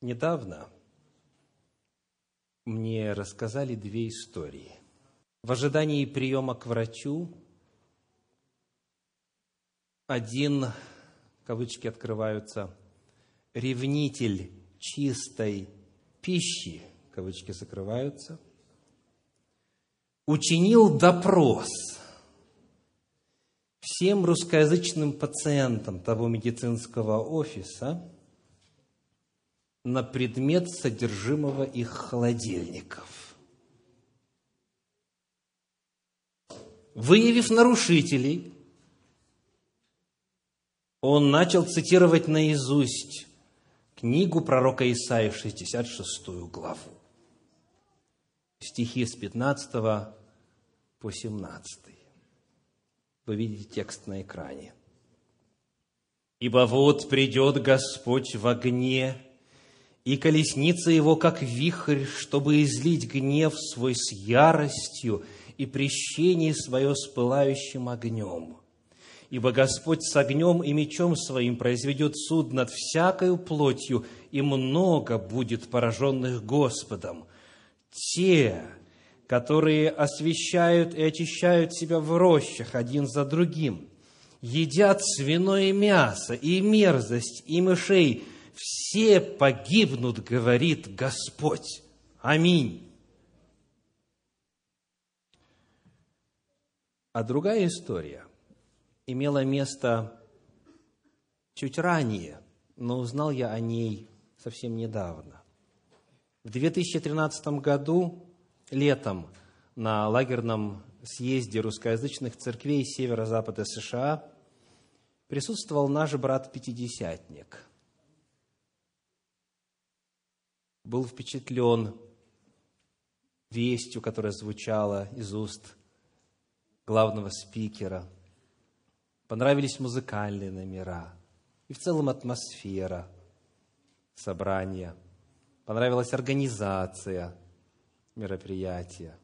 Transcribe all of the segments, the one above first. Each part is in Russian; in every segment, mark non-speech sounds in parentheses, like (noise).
Недавно мне рассказали две истории. В ожидании приема к врачу один, кавычки открываются, ревнитель чистой пищи, кавычки закрываются, учинил допрос всем русскоязычным пациентам того медицинского офиса на предмет содержимого их холодильников. Выявив нарушителей, он начал цитировать наизусть книгу пророка Исаия, 66 главу. Стихи с 15 по 17. Вы видите текст на экране. «Ибо вот придет Господь в огне, и колесница его, как вихрь, чтобы излить гнев свой с яростью и прещение свое с пылающим огнем. Ибо Господь с огнем и мечом своим произведет суд над всякою плотью, и много будет пораженных Господом. Те, которые освещают и очищают себя в рощах один за другим, едят свиное мясо и мерзость, и мышей, все погибнут, говорит Господь. Аминь. А другая история имела место чуть ранее, но узнал я о ней совсем недавно. В 2013 году, летом, на лагерном съезде русскоязычных церквей северо-запада США присутствовал наш брат-пятидесятник. Был впечатлен вестью, которая звучала из уст главного спикера. Понравились музыкальные номера и в целом атмосфера собрания. Понравилась организация мероприятия.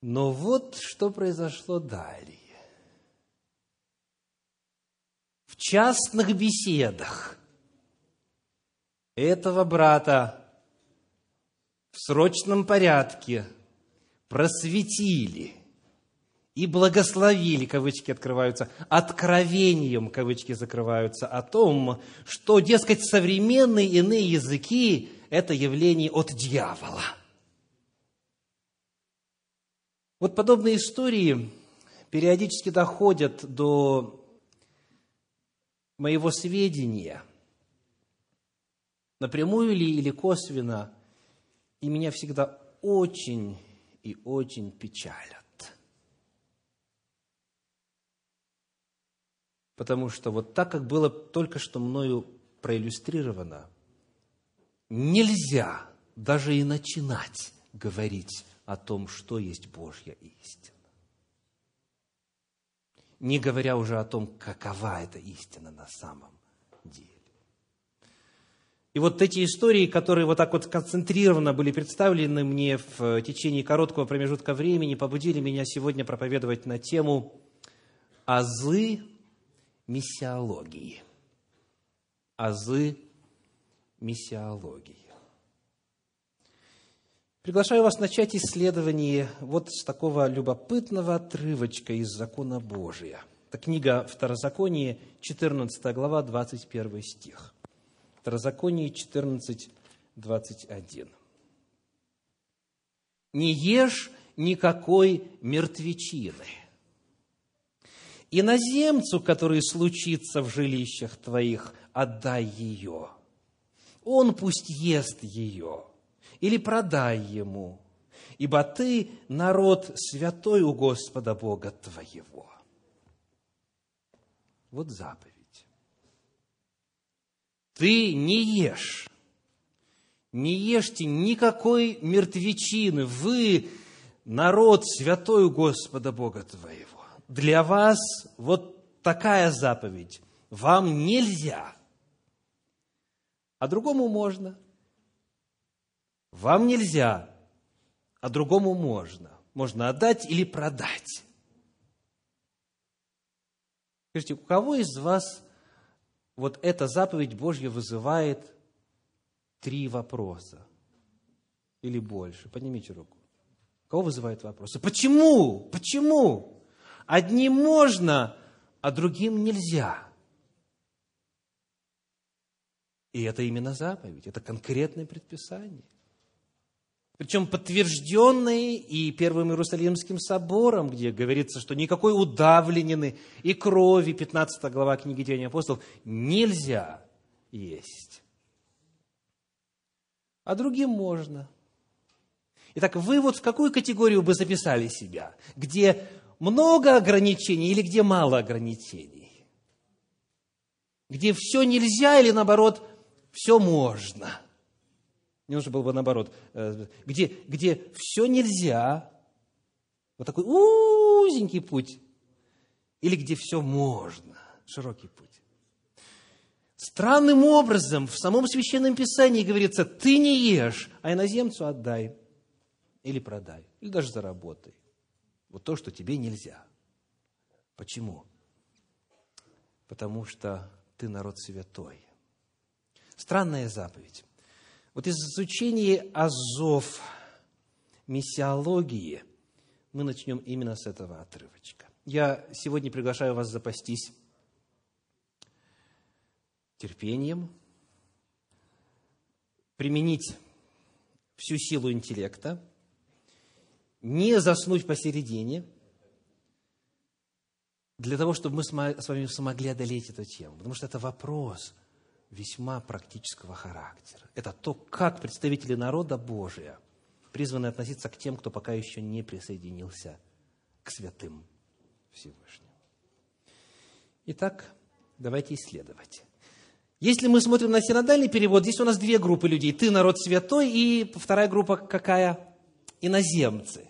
Но вот что произошло далее. В частных беседах этого брата в срочном порядке просветили и благословили, кавычки открываются, откровением, кавычки закрываются, о том, что, дескать, современные иные языки – это явление от дьявола. Вот подобные истории периодически доходят до моего сведения, напрямую ли или косвенно, и меня всегда очень и очень печалят. Потому что вот так, как было только что мною проиллюстрировано, нельзя даже и начинать говорить о том, что есть Божья истина. Не говоря уже о том, какова эта истина на самом деле. И вот эти истории, которые вот так вот концентрированно были представлены мне в течение короткого промежутка времени, побудили меня сегодня проповедовать на тему «Азы миссиологии». Азы миссиологии. Приглашаю вас начать исследование вот с такого любопытного отрывочка из закона Божия. Это книга Второзаконие, 14 глава, 21 стих. Второзаконие 14, 21. «Не ешь никакой мертвечины, иноземцу, который случится в жилищах твоих, отдай ее. Он пусть ест ее, или продай ему, ибо ты народ святой у Господа Бога твоего». Вот заповедь. Ты не ешь, не ешьте никакой мертвечины, вы народ святой у Господа Бога твоего. Для вас вот такая заповедь. Вам нельзя, а другому можно. Вам нельзя, а другому можно. Можно отдать или продать. Скажите, у кого из вас вот эта заповедь Божья вызывает три вопроса или больше. Поднимите руку. Кого вызывает вопросы? Почему? Почему? Одним можно, а другим нельзя. И это именно заповедь, это конкретное предписание. Причем подтвержденные и Первым Иерусалимским собором, где говорится, что никакой удавленины и крови, 15 глава книги Деяний апостолов, нельзя есть. А другим можно. Итак, вы вот в какую категорию бы записали себя? Где много ограничений или где мало ограничений? Где все нельзя или наоборот все можно? Не нужно было бы наоборот. Э, где, где все нельзя, вот такой узенький путь, или где все можно, широкий путь. Странным образом в самом Священном Писании говорится, ты не ешь, а иноземцу отдай, или продай, или даже заработай. Вот то, что тебе нельзя. Почему? Потому что ты народ святой. Странная заповедь. Вот из изучения азов миссиологии мы начнем именно с этого отрывочка. Я сегодня приглашаю вас запастись терпением, применить всю силу интеллекта, не заснуть посередине, для того, чтобы мы с вами смогли одолеть эту тему. Потому что это вопрос – весьма практического характера. Это то, как представители народа Божия призваны относиться к тем, кто пока еще не присоединился к святым Всевышним. Итак, давайте исследовать. Если мы смотрим на синодальный перевод, здесь у нас две группы людей. Ты народ святой, и вторая группа какая? Иноземцы.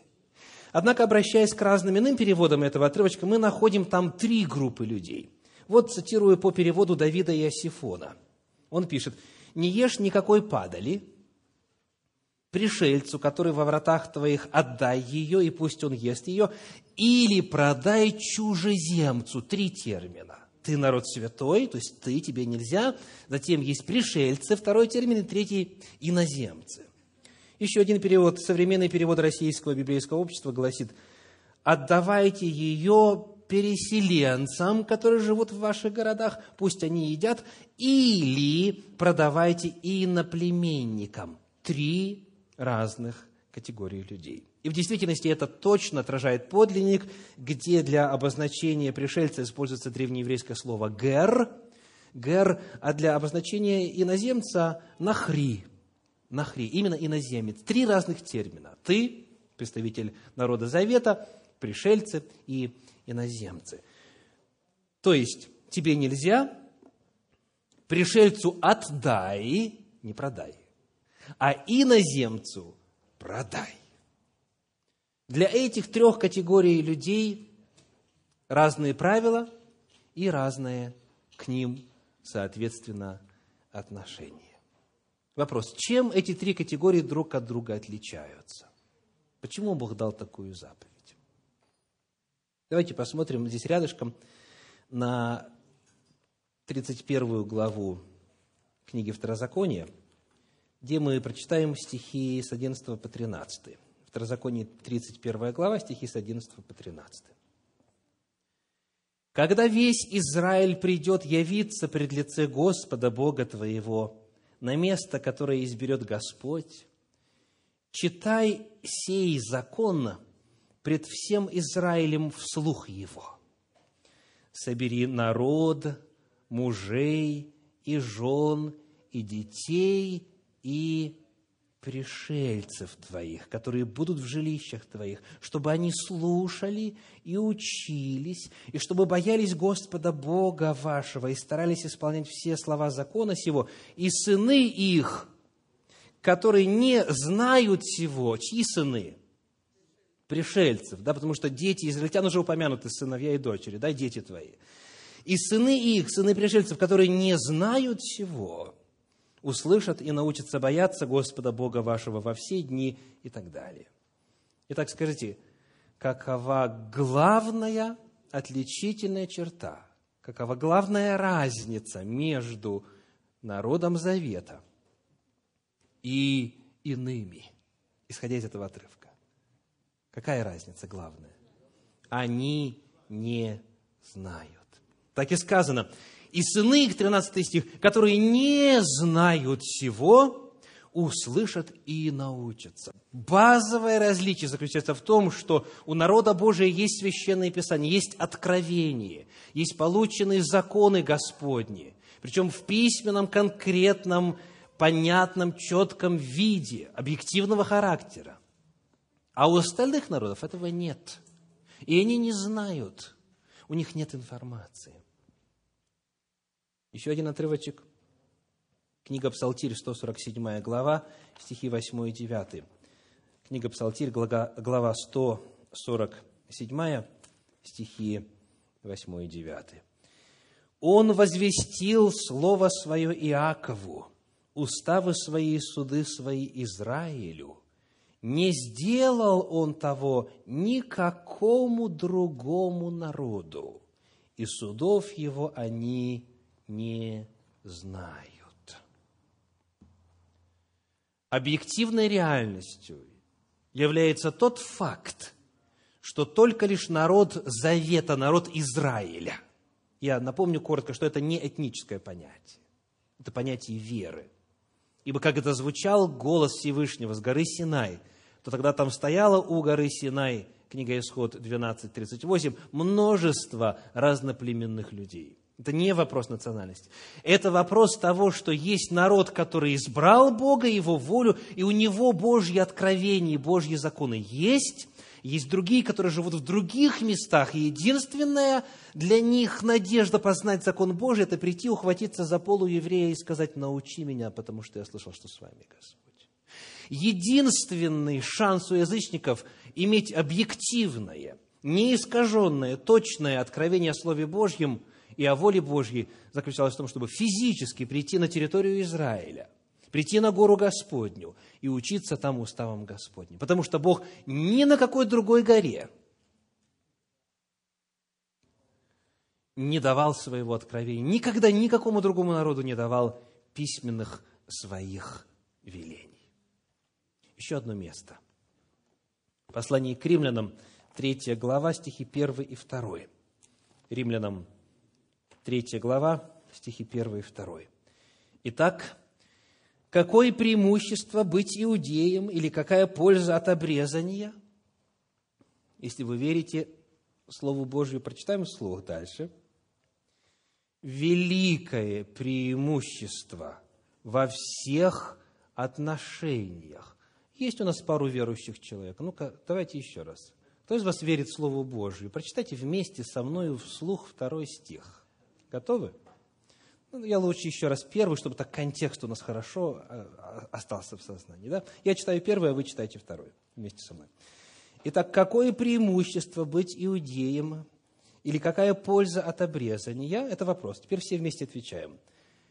Однако, обращаясь к разным иным переводам этого отрывочка, мы находим там три группы людей. Вот цитирую по переводу Давида и Асифона. Он пишет, «Не ешь никакой падали, пришельцу, который во вратах твоих, отдай ее, и пусть он ест ее, или продай чужеземцу». Три термина. Ты народ святой, то есть ты, тебе нельзя. Затем есть пришельцы, второй термин, и третий – иноземцы. Еще один перевод, современный перевод Российского библейского общества гласит, «Отдавайте ее переселенцам, которые живут в ваших городах, пусть они едят, или продавайте иноплеменникам. Три разных категории людей. И в действительности это точно отражает подлинник, где для обозначения пришельца используется древнееврейское слово «гер», «гер», а для обозначения иноземца «нахри», «нахри», именно иноземец. Три разных термина. Ты, представитель народа Завета, пришельцы и иноземцы. То есть, тебе нельзя, пришельцу отдай, не продай, а иноземцу продай. Для этих трех категорий людей разные правила и разные к ним, соответственно, отношения. Вопрос, чем эти три категории друг от друга отличаются? Почему Бог дал такую заповедь? Давайте посмотрим здесь рядышком на 31 главу книги Второзакония, где мы прочитаем стихи с 11 по 13. Второзаконие 31 глава, стихи с 11 по 13. «Когда весь Израиль придет явиться пред лице Господа Бога твоего на место, которое изберет Господь, читай сей закон пред всем Израилем вслух его. Собери народ, мужей и жен, и детей, и пришельцев твоих, которые будут в жилищах твоих, чтобы они слушали и учились, и чтобы боялись Господа Бога вашего и старались исполнять все слова закона сего, и сыны их, которые не знают всего, чьи сыны? Пришельцев, да, потому что дети израильтян уже упомянуты, сыновья и дочери, да, дети твои. И сыны их, сыны пришельцев, которые не знают всего, услышат и научатся бояться Господа Бога вашего во все дни и так далее. Итак, скажите, какова главная отличительная черта какова главная разница между народом Завета и иными, исходя из этого отрывка. Какая разница главная? Они не знают. Так и сказано. И сыны, 13 стих, которые не знают всего, услышат и научатся. Базовое различие заключается в том, что у народа Божия есть священное писание, есть откровение, есть полученные законы Господни, причем в письменном, конкретном, понятном, четком виде, объективного характера. А у остальных народов этого нет. И они не знают, у них нет информации. Еще один отрывочек – Книга Псалтирь, 147 глава, стихи 8 и 9. Книга Псалтирь, глава 147, стихи 8 и 9. «Он возвестил Слово Свое Иакову, уставы Свои и суды Свои Израилю. Не сделал Он того никакому другому народу, и судов Его они не знают» объективной реальностью является тот факт, что только лишь народ Завета, народ Израиля, я напомню коротко, что это не этническое понятие, это понятие веры. Ибо как это звучал голос Всевышнего с горы Синай, то тогда там стояло у горы Синай, книга Исход 12.38, множество разноплеменных людей – это не вопрос национальности. Это вопрос того, что есть народ, который избрал Бога, Его волю, и у него Божьи откровения, Божьи законы есть. Есть другие, которые живут в других местах, и единственная для них надежда познать закон Божий – это прийти, ухватиться за полу еврея и сказать «научи меня, потому что я слышал, что с вами Господь». Единственный шанс у язычников иметь объективное, неискаженное, точное откровение о Слове Божьем – и о воле Божьей заключалась в том, чтобы физически прийти на территорию Израиля, прийти на гору Господню и учиться там уставам Господним. Потому что Бог ни на какой другой горе не давал своего откровения, никогда никакому другому народу не давал письменных своих велений. Еще одно место. Послание к римлянам, 3 глава, стихи 1 и 2. Римлянам 3 глава, стихи 1 и 2. Итак, какое преимущество быть иудеем или какая польза от обрезания? Если вы верите Слову Божию, прочитаем вслух дальше. Великое преимущество во всех отношениях. Есть у нас пару верующих человек. Ну-ка, давайте еще раз. Кто из вас верит Слову Божию? Прочитайте вместе со мной вслух второй стих. Готовы? Ну, я лучше еще раз первый, чтобы так контекст у нас хорошо э, остался в сознании. Да? Я читаю первый, а вы читаете второй вместе со мной. Итак, какое преимущество быть иудеем или какая польза от обрезания? Это вопрос. Теперь все вместе отвечаем.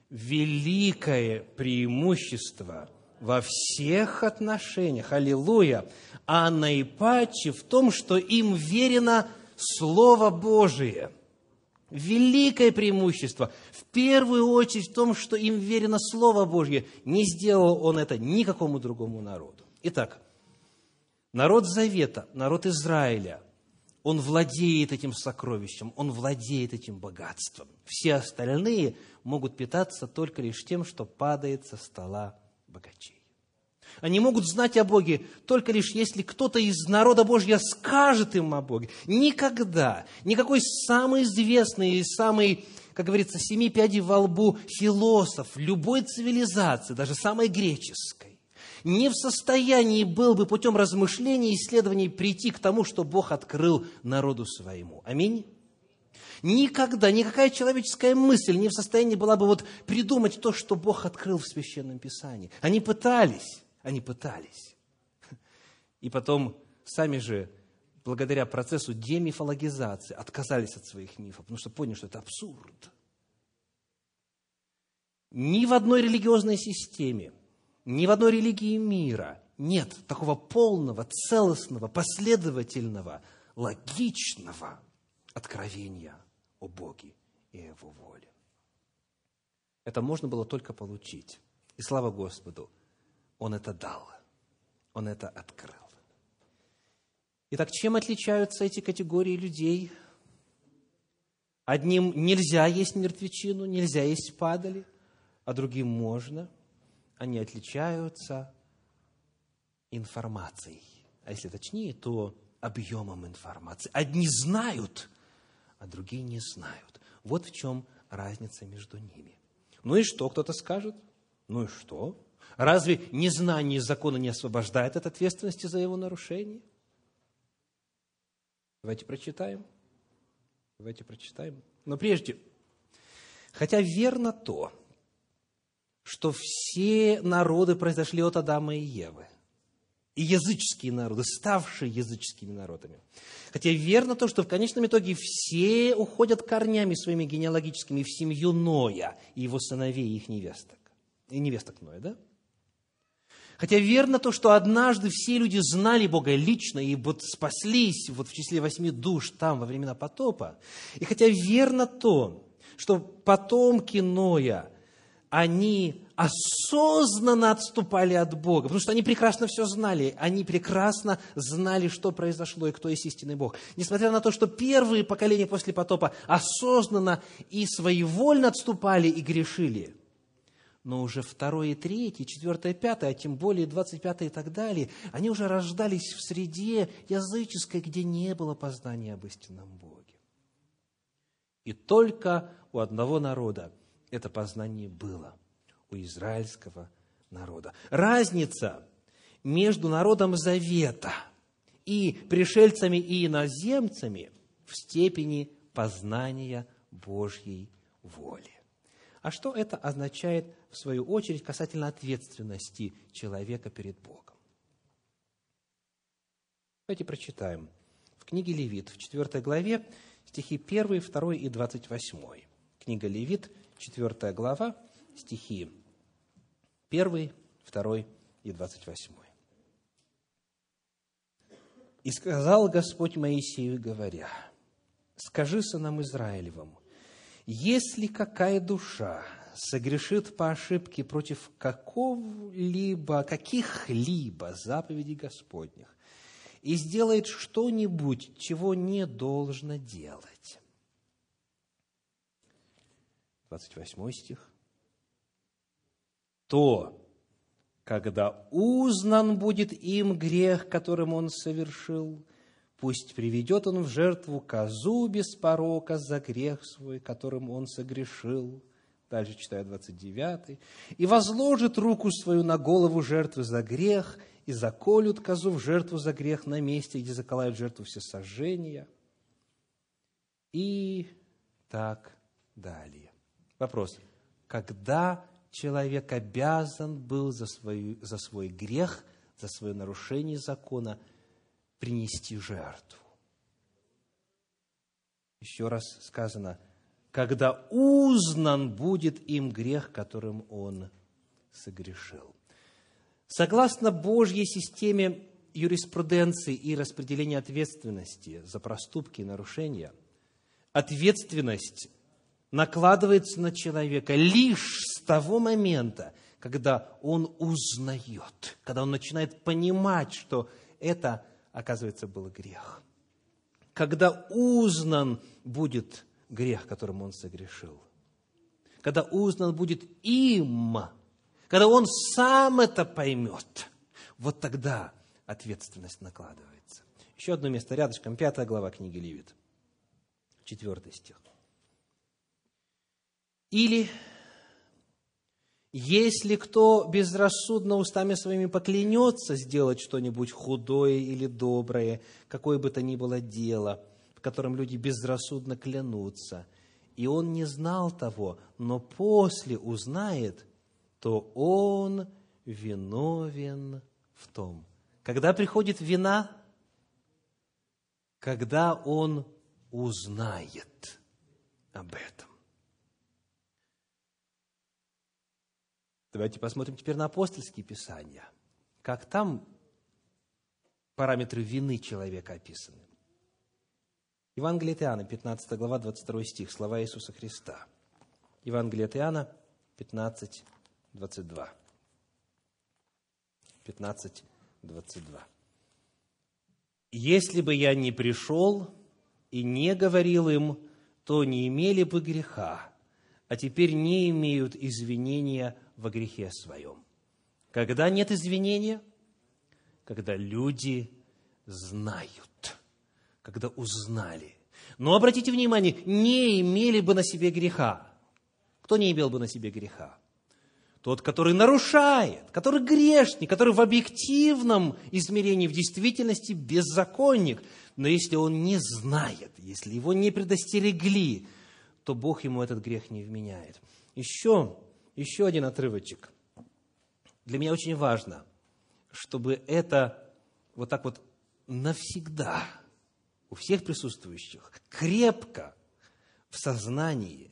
Великое преимущество во всех отношениях, аллилуйя, а наипаче в том, что им верено Слово Божие – великое преимущество, в первую очередь в том, что им верено Слово Божье. Не сделал он это никакому другому народу. Итак, народ Завета, народ Израиля, он владеет этим сокровищем, он владеет этим богатством. Все остальные могут питаться только лишь тем, что падает со стола богачей. Они могут знать о Боге только лишь если кто-то из народа Божьего скажет им о Боге. Никогда, никакой самый известный и самый, как говорится, семи пядей во лбу философ любой цивилизации, даже самой греческой, не в состоянии был бы путем размышлений и исследований прийти к тому, что Бог открыл народу своему. Аминь. Никогда, никакая человеческая мысль не в состоянии была бы вот придумать то, что Бог открыл в Священном Писании. Они пытались, они пытались. И потом сами же, благодаря процессу демифологизации, отказались от своих мифов, потому что поняли, что это абсурд. Ни в одной религиозной системе, ни в одной религии мира нет такого полного, целостного, последовательного, логичного откровения о Боге и Его воле. Это можно было только получить. И слава Господу, Он это дал, Он это открыл. Итак, чем отличаются эти категории людей? Одним нельзя есть мертвечину, нельзя есть падали, а другим можно. Они отличаются информацией. А если точнее, то объемом информации. Одни знают, а другие не знают. Вот в чем разница между ними. Ну и что, кто-то скажет? Ну и что? Разве незнание закона не освобождает от ответственности за его нарушение? Давайте прочитаем. Давайте прочитаем. Но прежде, хотя верно то, что все народы произошли от Адама и Евы, и языческие народы, ставшие языческими народами. Хотя верно то, что в конечном итоге все уходят корнями своими генеалогическими в семью Ноя и его сыновей и их невесток. И невесток Ноя, да? Хотя верно то, что однажды все люди знали Бога лично и вот спаслись вот в числе восьми душ там во времена потопа. И хотя верно то, что потомки Ноя, они осознанно отступали от Бога, потому что они прекрасно все знали, они прекрасно знали, что произошло и кто есть истинный Бог. Несмотря на то, что первые поколения после потопа осознанно и своевольно отступали и грешили, но уже второе, третье, четвертое, пятое, а тем более двадцать пятое и так далее, они уже рождались в среде языческой, где не было познания об истинном Боге. И только у одного народа это познание было – у израильского народа. Разница между народом Завета и пришельцами и иноземцами в степени познания Божьей воли. А что это означает, в свою очередь, касательно ответственности человека перед Богом? Давайте прочитаем. В книге Левит, в 4 главе, стихи 1, 2 и 28. Книга Левит, 4 глава, стихи Первый, второй и двадцать восьмой. «И сказал Господь Моисею, говоря, «Скажи сынам Израилевым, если какая душа согрешит по ошибке против какого-либо, каких-либо заповедей Господних и сделает что-нибудь, чего не должно делать». 28 стих то, когда узнан будет им грех, которым он совершил, пусть приведет он в жертву козу без порока за грех свой, которым он согрешил. Дальше читаю 29. «И возложит руку свою на голову жертвы за грех, и заколют козу в жертву за грех на месте, где заколают жертву всесожжения». И так далее. Вопрос. Когда человек обязан был за, свою, за свой грех, за свое нарушение закона принести жертву. Еще раз сказано, когда узнан будет им грех, которым он согрешил. Согласно Божьей системе юриспруденции и распределения ответственности за проступки и нарушения, ответственность накладывается на человека лишь с того момента, когда он узнает, когда он начинает понимать, что это, оказывается, был грех. Когда узнан будет грех, которым он согрешил. Когда узнан будет им, когда он сам это поймет, вот тогда ответственность накладывается. Еще одно место рядышком, пятая глава книги Левит, четвертый стих. Или если кто безрассудно устами своими поклянется сделать что-нибудь худое или доброе, какое бы то ни было дело, в котором люди безрассудно клянутся, и он не знал того, но после узнает, то он виновен в том. Когда приходит вина? Когда он узнает об этом. Давайте посмотрим теперь на апостольские писания. Как там параметры вины человека описаны. Евангелие от Иоанна, 15 глава, 22 стих, слова Иисуса Христа. Евангелие от Иоанна, 15, 22. 15, 22. «Если бы я не пришел и не говорил им, то не имели бы греха, а теперь не имеют извинения во грехе своем». Когда нет извинения? Когда люди знают, когда узнали. Но обратите внимание, не имели бы на себе греха. Кто не имел бы на себе греха? Тот, который нарушает, который грешник, который в объективном измерении, в действительности беззаконник. Но если он не знает, если его не предостерегли, то Бог ему этот грех не вменяет. Еще, еще один отрывочек. Для меня очень важно, чтобы это вот так вот навсегда у всех присутствующих крепко в сознании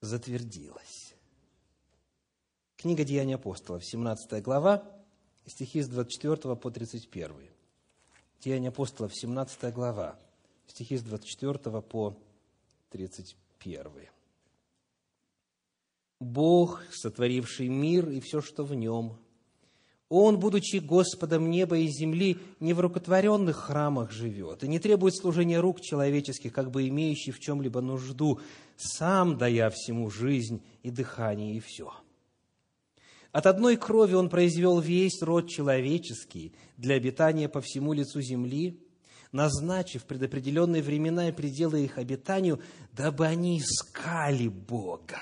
затвердилось. Книга Деяний апостолов, 17 глава, стихи с 24 по 31. Деяния апостолов, 17 глава, стихи с 24 по 31. Бог, сотворивший мир и все, что в нем – он, будучи Господом неба и земли, не в рукотворенных храмах живет и не требует служения рук человеческих, как бы имеющий в чем-либо нужду, сам дая всему жизнь и дыхание и все. От одной крови Он произвел весь род человеческий для обитания по всему лицу земли, назначив предопределенные времена и пределы их обитанию, дабы они искали Бога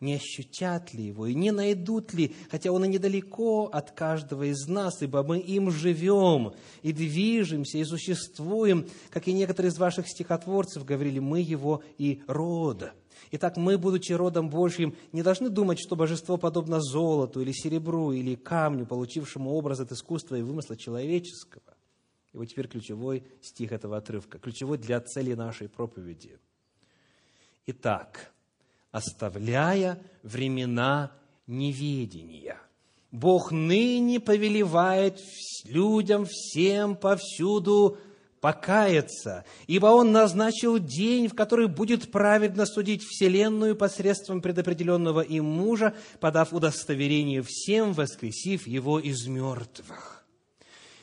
не ощутят ли его и не найдут ли, хотя он и недалеко от каждого из нас, ибо мы им живем и движемся и существуем, как и некоторые из ваших стихотворцев говорили, мы его и род. Итак, мы, будучи родом Божьим, не должны думать, что божество подобно золоту или серебру или камню, получившему образ от искусства и вымысла человеческого. И вот теперь ключевой стих этого отрывка, ключевой для цели нашей проповеди. Итак, оставляя времена неведения. Бог ныне повелевает людям всем повсюду покаяться, ибо Он назначил день, в который будет праведно судить Вселенную посредством предопределенного им мужа, подав удостоверение всем, воскресив его из мертвых.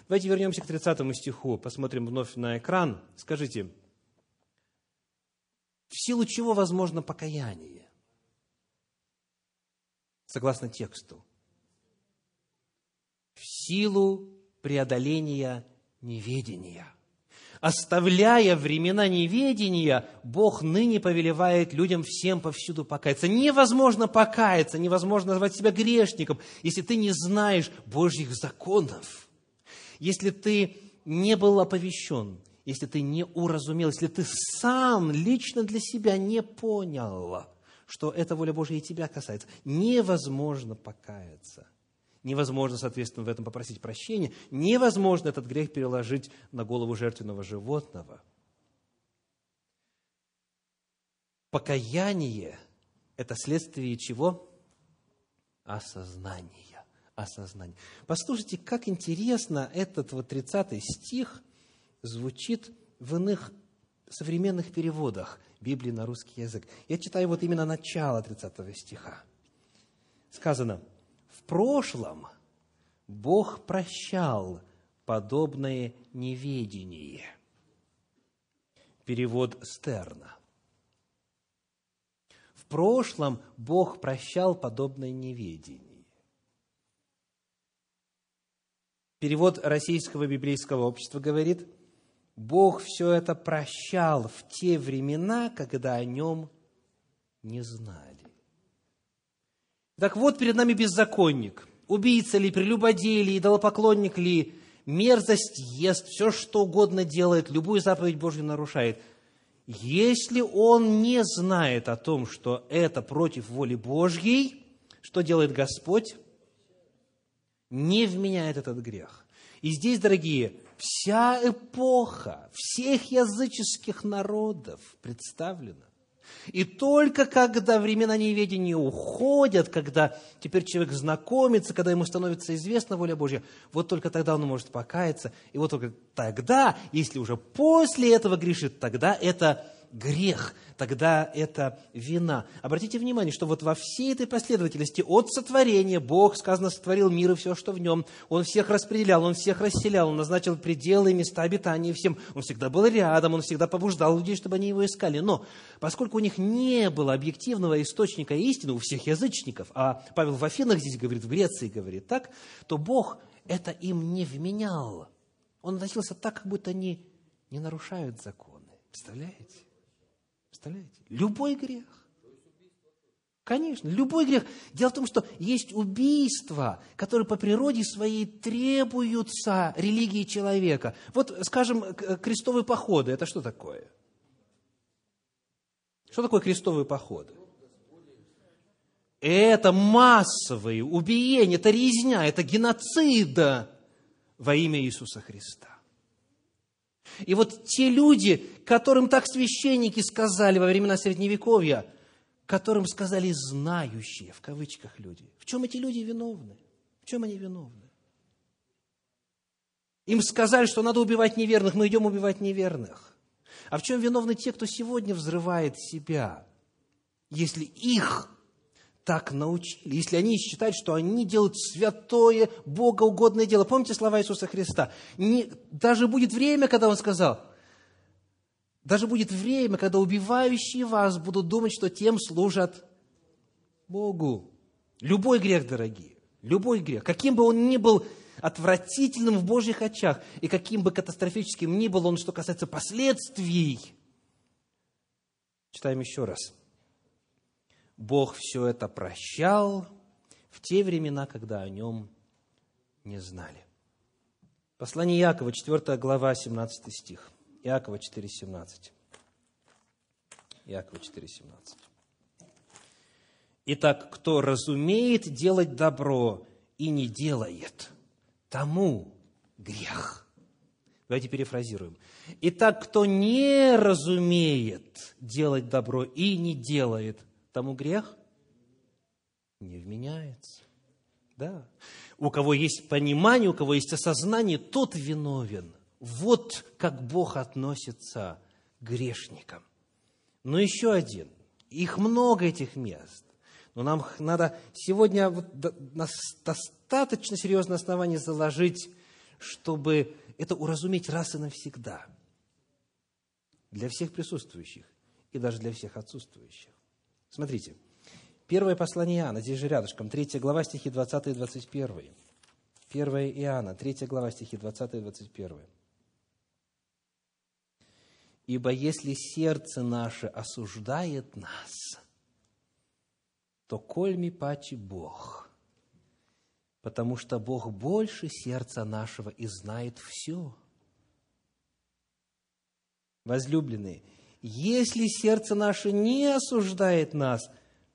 Давайте вернемся к 30 стиху, посмотрим вновь на экран. Скажите, в силу чего возможно покаяние? Согласно тексту. В силу преодоления неведения. Оставляя времена неведения, Бог ныне повелевает людям всем повсюду покаяться. Невозможно покаяться, невозможно назвать себя грешником, если ты не знаешь Божьих законов. Если ты не был оповещен, если ты не уразумел, если ты сам лично для себя не понял – что эта воля Божья и тебя касается. Невозможно покаяться. Невозможно, соответственно, в этом попросить прощения. Невозможно этот грех переложить на голову жертвенного животного. Покаяние – это следствие чего? Осознания. Осознание. Послушайте, как интересно этот вот 30 стих звучит в иных современных переводах Библии на русский язык. Я читаю вот именно начало 30 стиха. Сказано, в прошлом Бог прощал подобное неведение. Перевод Стерна. В прошлом Бог прощал подобное неведение. Перевод Российского библейского общества говорит – Бог все это прощал в те времена, когда о нем не знали. Так вот, перед нами беззаконник, убийца ли, прелюбодей ли, идолопоклонник ли, мерзость ест, все что угодно делает, любую заповедь Божью нарушает. Если он не знает о том, что это против воли Божьей, что делает Господь? Не вменяет этот грех. И здесь, дорогие, вся эпоха всех языческих народов представлена. И только когда времена неведения уходят, когда теперь человек знакомится, когда ему становится известна воля Божья, вот только тогда он может покаяться. И вот только тогда, если уже после этого грешит, тогда это грех, тогда это вина. Обратите внимание, что вот во всей этой последовательности от сотворения Бог, сказано, сотворил мир и все, что в нем. Он всех распределял, Он всех расселял, Он назначил пределы и места обитания всем. Он всегда был рядом, Он всегда побуждал людей, чтобы они его искали. Но поскольку у них не было объективного источника истины, у всех язычников, а Павел в Афинах здесь говорит, в Греции говорит так, то Бог это им не вменял. Он относился так, как будто они не нарушают законы. Представляете? Представляете? Любой грех. Конечно, любой грех. Дело в том, что есть убийства, которые по природе своей требуются религии человека. Вот, скажем, крестовые походы, это что такое? Что такое крестовые походы? Это массовые убиения, это резня, это геноцида во имя Иисуса Христа. И вот те люди, которым так священники сказали во времена Средневековья, которым сказали «знающие», в кавычках люди, в чем эти люди виновны? В чем они виновны? Им сказали, что надо убивать неверных, мы идем убивать неверных. А в чем виновны те, кто сегодня взрывает себя, если их так научили, если они считают, что они делают святое, богоугодное дело. Помните слова Иисуса Христа? Не, даже будет время, когда Он сказал, даже будет время, когда убивающие вас будут думать, что тем служат Богу. Любой грех, дорогие, любой грех, каким бы он ни был отвратительным в Божьих очах, и каким бы катастрофическим ни был он, что касается последствий. Читаем еще раз. Бог все это прощал в те времена, когда о нем не знали. Послание Иакова, 4 глава, 17 стих. Иакова 4, 17. Иакова 4, 17. Итак, кто разумеет делать добро и не делает, тому грех. Давайте перефразируем. Итак, кто не разумеет делать добро и не делает, тому грех не вменяется. Да. У кого есть понимание, у кого есть осознание, тот виновен. Вот как Бог относится к грешникам. Но еще один. Их много, этих мест. Но нам надо сегодня вот достаточно серьезное основание заложить, чтобы это уразуметь раз и навсегда. Для всех присутствующих и даже для всех отсутствующих. Смотрите, первое послание Иоанна, здесь же рядышком, 3 глава, стихи 20 и 21. 1 Иоанна, 3 глава, стихи 20 и 21. «Ибо если сердце наше осуждает нас, то кольми пачи Бог, потому что Бог больше сердца нашего и знает все». Возлюбленные, если сердце наше не осуждает нас,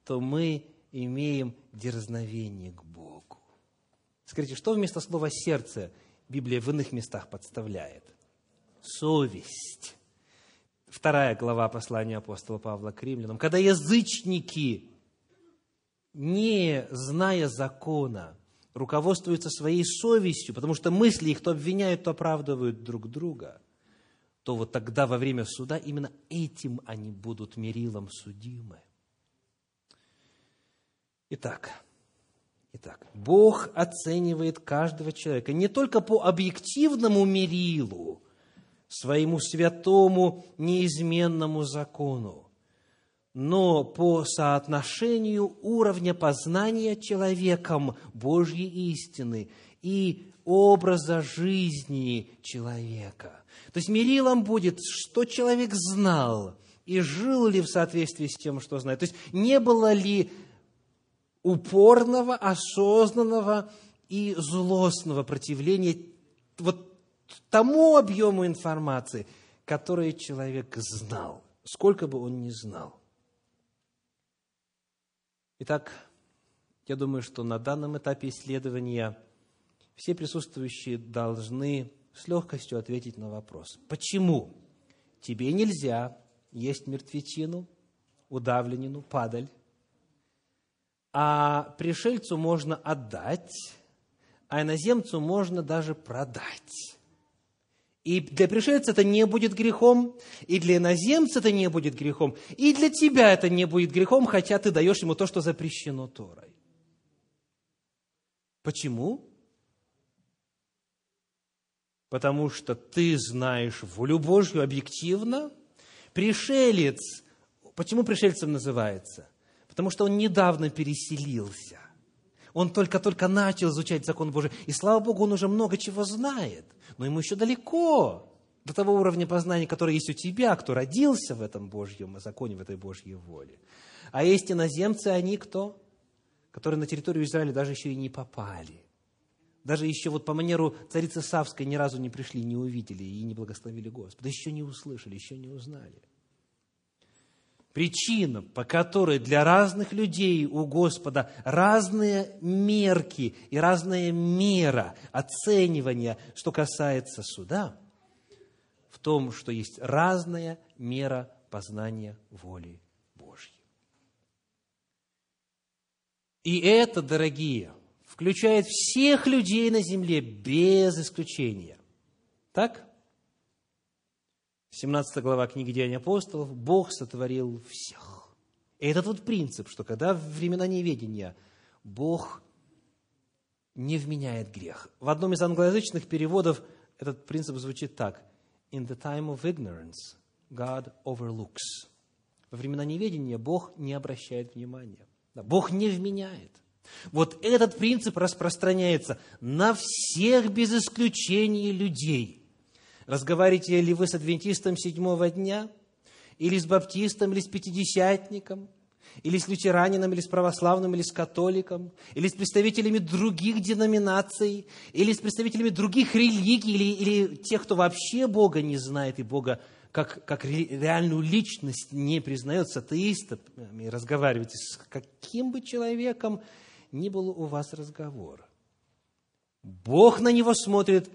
то мы имеем дерзновение к Богу. Скажите, что вместо слова «сердце» Библия в иных местах подставляет? Совесть. Вторая глава послания апостола Павла к римлянам. Когда язычники, не зная закона, руководствуются своей совестью, потому что мысли их то обвиняют, то оправдывают друг друга – то вот тогда во время суда именно этим они будут мерилом судимы. Итак, итак, Бог оценивает каждого человека не только по объективному мерилу, своему святому неизменному закону, но по соотношению уровня познания человеком Божьей истины и образа жизни человека. То есть мерилом будет, что человек знал и жил ли в соответствии с тем, что знает. То есть не было ли упорного, осознанного и злостного противления вот тому объему информации, который человек знал, сколько бы он ни знал. Итак, я думаю, что на данном этапе исследования все присутствующие должны с легкостью ответить на вопрос. Почему тебе нельзя есть мертвечину, удавленину, падаль, а пришельцу можно отдать, а иноземцу можно даже продать. И для пришельца это не будет грехом, и для иноземца это не будет грехом, и для тебя это не будет грехом, хотя ты даешь ему то, что запрещено Торой. Почему? Потому что ты знаешь волю Божью объективно. Пришелец, почему пришельцем называется? Потому что он недавно переселился. Он только-только начал изучать закон Божий. И слава Богу, он уже много чего знает. Но ему еще далеко до того уровня познания, который есть у тебя, кто родился в этом Божьем законе, в этой Божьей воле. А есть иноземцы, они кто? Которые на территорию Израиля даже еще и не попали. Даже еще вот по манеру царицы Савской ни разу не пришли, не увидели и не благословили Господа. Еще не услышали, еще не узнали. Причина, по которой для разных людей у Господа разные мерки и разная мера оценивания, что касается суда, в том, что есть разная мера познания воли Божьей. И это, дорогие, включает всех людей на земле без исключения. Так? 17 глава книги Деяний апостолов, Бог сотворил всех. И этот вот принцип, что когда в времена неведения Бог не вменяет грех. В одном из англоязычных переводов этот принцип звучит так. In the time of ignorance, God overlooks. Во времена неведения Бог не обращает внимания. Бог не вменяет. Вот этот принцип распространяется на всех без исключения людей – Разговариваете ли вы с адвентистом седьмого дня? Или с баптистом, или с пятидесятником? Или с лютеранином, или с православным, или с католиком? Или с представителями других деноминаций? Или с представителями других религий? Или, или тех, кто вообще Бога не знает и Бога как, как реальную личность не признает с атеистами, разговариваете с каким бы человеком ни был у вас разговор. Бог на него смотрит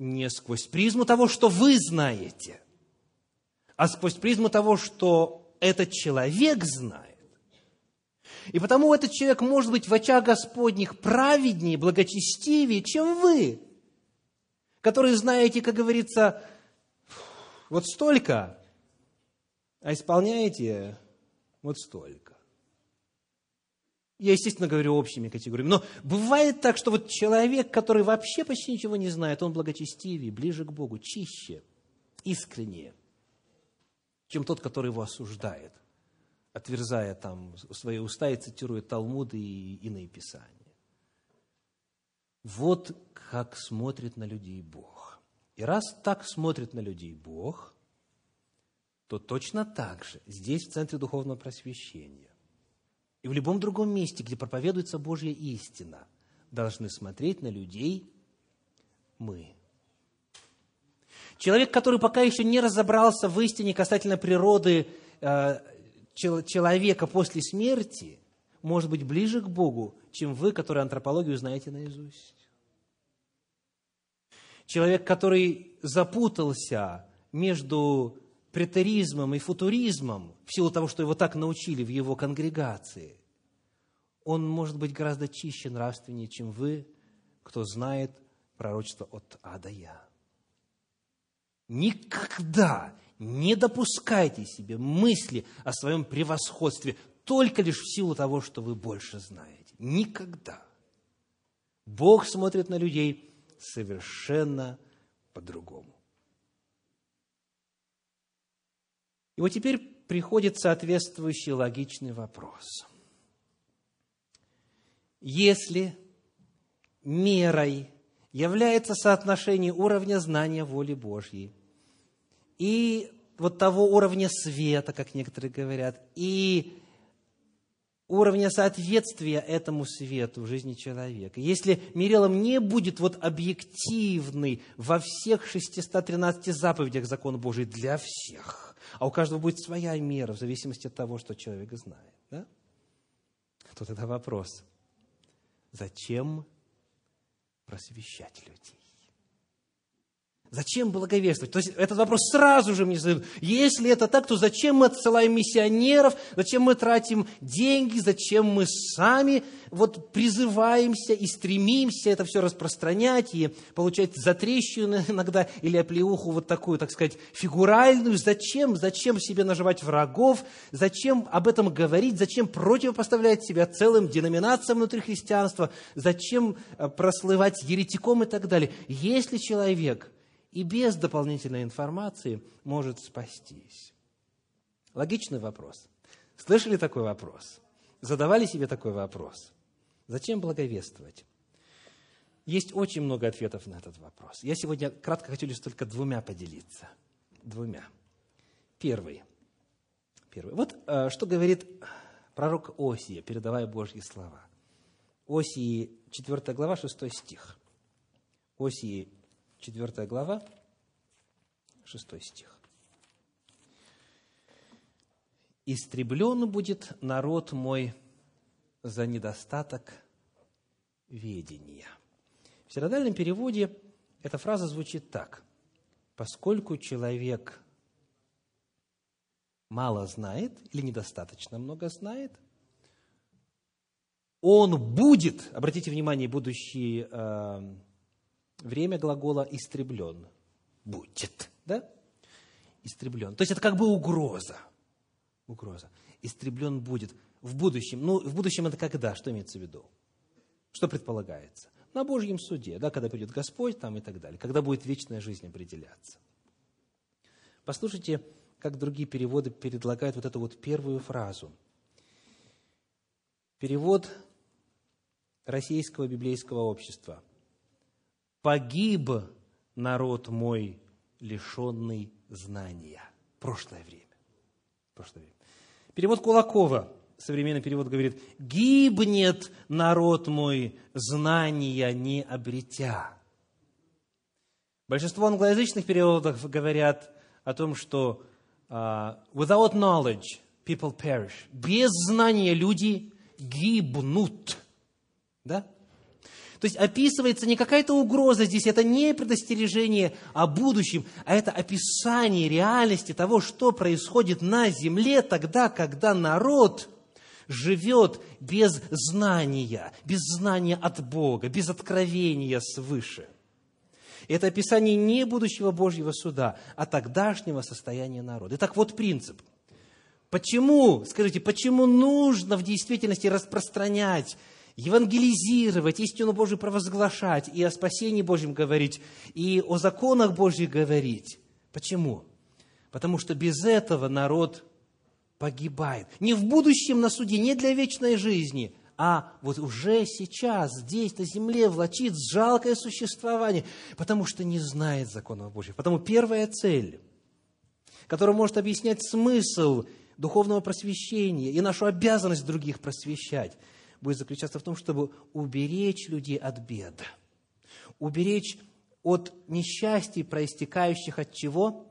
не сквозь призму того, что вы знаете, а сквозь призму того, что этот человек знает. И потому этот человек может быть в очах Господних праведнее, благочестивее, чем вы, которые знаете, как говорится, вот столько, а исполняете вот столько. Я, естественно, говорю общими категориями. Но бывает так, что вот человек, который вообще почти ничего не знает, он благочестивее, ближе к Богу, чище, искреннее, чем тот, который его осуждает, отверзая там свои уста и цитируя Талмуды и иные писания. Вот как смотрит на людей Бог. И раз так смотрит на людей Бог, то точно так же здесь, в Центре Духовного Просвещения, и в любом другом месте, где проповедуется Божья истина, должны смотреть на людей мы. Человек, который пока еще не разобрался в истине касательно природы э, человека после смерти, может быть ближе к Богу, чем вы, которые антропологию знаете наизусть. Человек, который запутался между претеризмом и футуризмом, в силу того, что его так научили в его конгрегации, он может быть гораздо чище, нравственнее, чем вы, кто знает пророчество от А Я. Никогда не допускайте себе мысли о своем превосходстве только лишь в силу того, что вы больше знаете. Никогда. Бог смотрит на людей совершенно по-другому. И вот теперь приходит соответствующий логичный вопрос. Если мерой является соотношение уровня знания воли Божьей и вот того уровня света, как некоторые говорят, и уровня соответствия этому свету в жизни человека. Если мерилом не будет вот объективный во всех 613 заповедях закон Божий для всех – а у каждого будет своя мера в зависимости от того, что человек знает. Да? То тогда вопрос, зачем просвещать людей? Зачем благовествовать? То есть этот вопрос сразу же мне задают. Если это так, то зачем мы отсылаем миссионеров? Зачем мы тратим деньги? Зачем мы сами вот призываемся и стремимся это все распространять и получать затрещину (laughs) иногда или оплеуху вот такую, так сказать, фигуральную? Зачем? Зачем себе наживать врагов? Зачем об этом говорить? Зачем противопоставлять себя целым деноминациям внутри христианства? Зачем э, прослывать еретиком и так далее? Если человек – и без дополнительной информации может спастись. Логичный вопрос. Слышали такой вопрос? Задавали себе такой вопрос? Зачем благовествовать? Есть очень много ответов на этот вопрос. Я сегодня кратко хочу лишь только двумя поделиться. Двумя. Первый. Первый. Вот э, что говорит пророк Осия, передавая Божьи слова. Осии, 4 глава, 6 стих. Осии, 4 глава, 6 стих. «Истреблен будет народ мой за недостаток ведения». В синодальном переводе эта фраза звучит так. «Поскольку человек мало знает или недостаточно много знает, он будет, обратите внимание, будущий э, время глагола «истреблен» будет, да? Истреблен. То есть это как бы угроза. Угроза. Истреблен будет в будущем. Ну, в будущем это когда? Что имеется в виду? Что предполагается? На Божьем суде, да, когда придет Господь там и так далее, когда будет вечная жизнь определяться. Послушайте, как другие переводы предлагают вот эту вот первую фразу. Перевод Российского библейского общества – погиб народ мой, лишенный знания. Прошлое время. Прошлое время. Перевод Кулакова, современный перевод говорит, гибнет народ мой, знания не обретя. Большинство англоязычных переводов говорят о том, что uh, without knowledge people perish. Без знания люди гибнут. Да? То есть описывается не какая-то угроза здесь, это не предостережение о будущем, а это описание реальности того, что происходит на земле тогда, когда народ живет без знания, без знания от Бога, без откровения свыше. Это описание не будущего Божьего суда, а тогдашнего состояния народа. Итак, вот принцип. Почему, скажите, почему нужно в действительности распространять евангелизировать, истину Божию провозглашать, и о спасении Божьем говорить, и о законах Божьих говорить. Почему? Потому что без этого народ погибает. Не в будущем на суде, не для вечной жизни, а вот уже сейчас, здесь, на земле, влачит жалкое существование, потому что не знает законов Божьих. Потому первая цель, которая может объяснять смысл духовного просвещения и нашу обязанность других просвещать – будет заключаться в том, чтобы уберечь людей от бед, уберечь от несчастий, проистекающих от чего?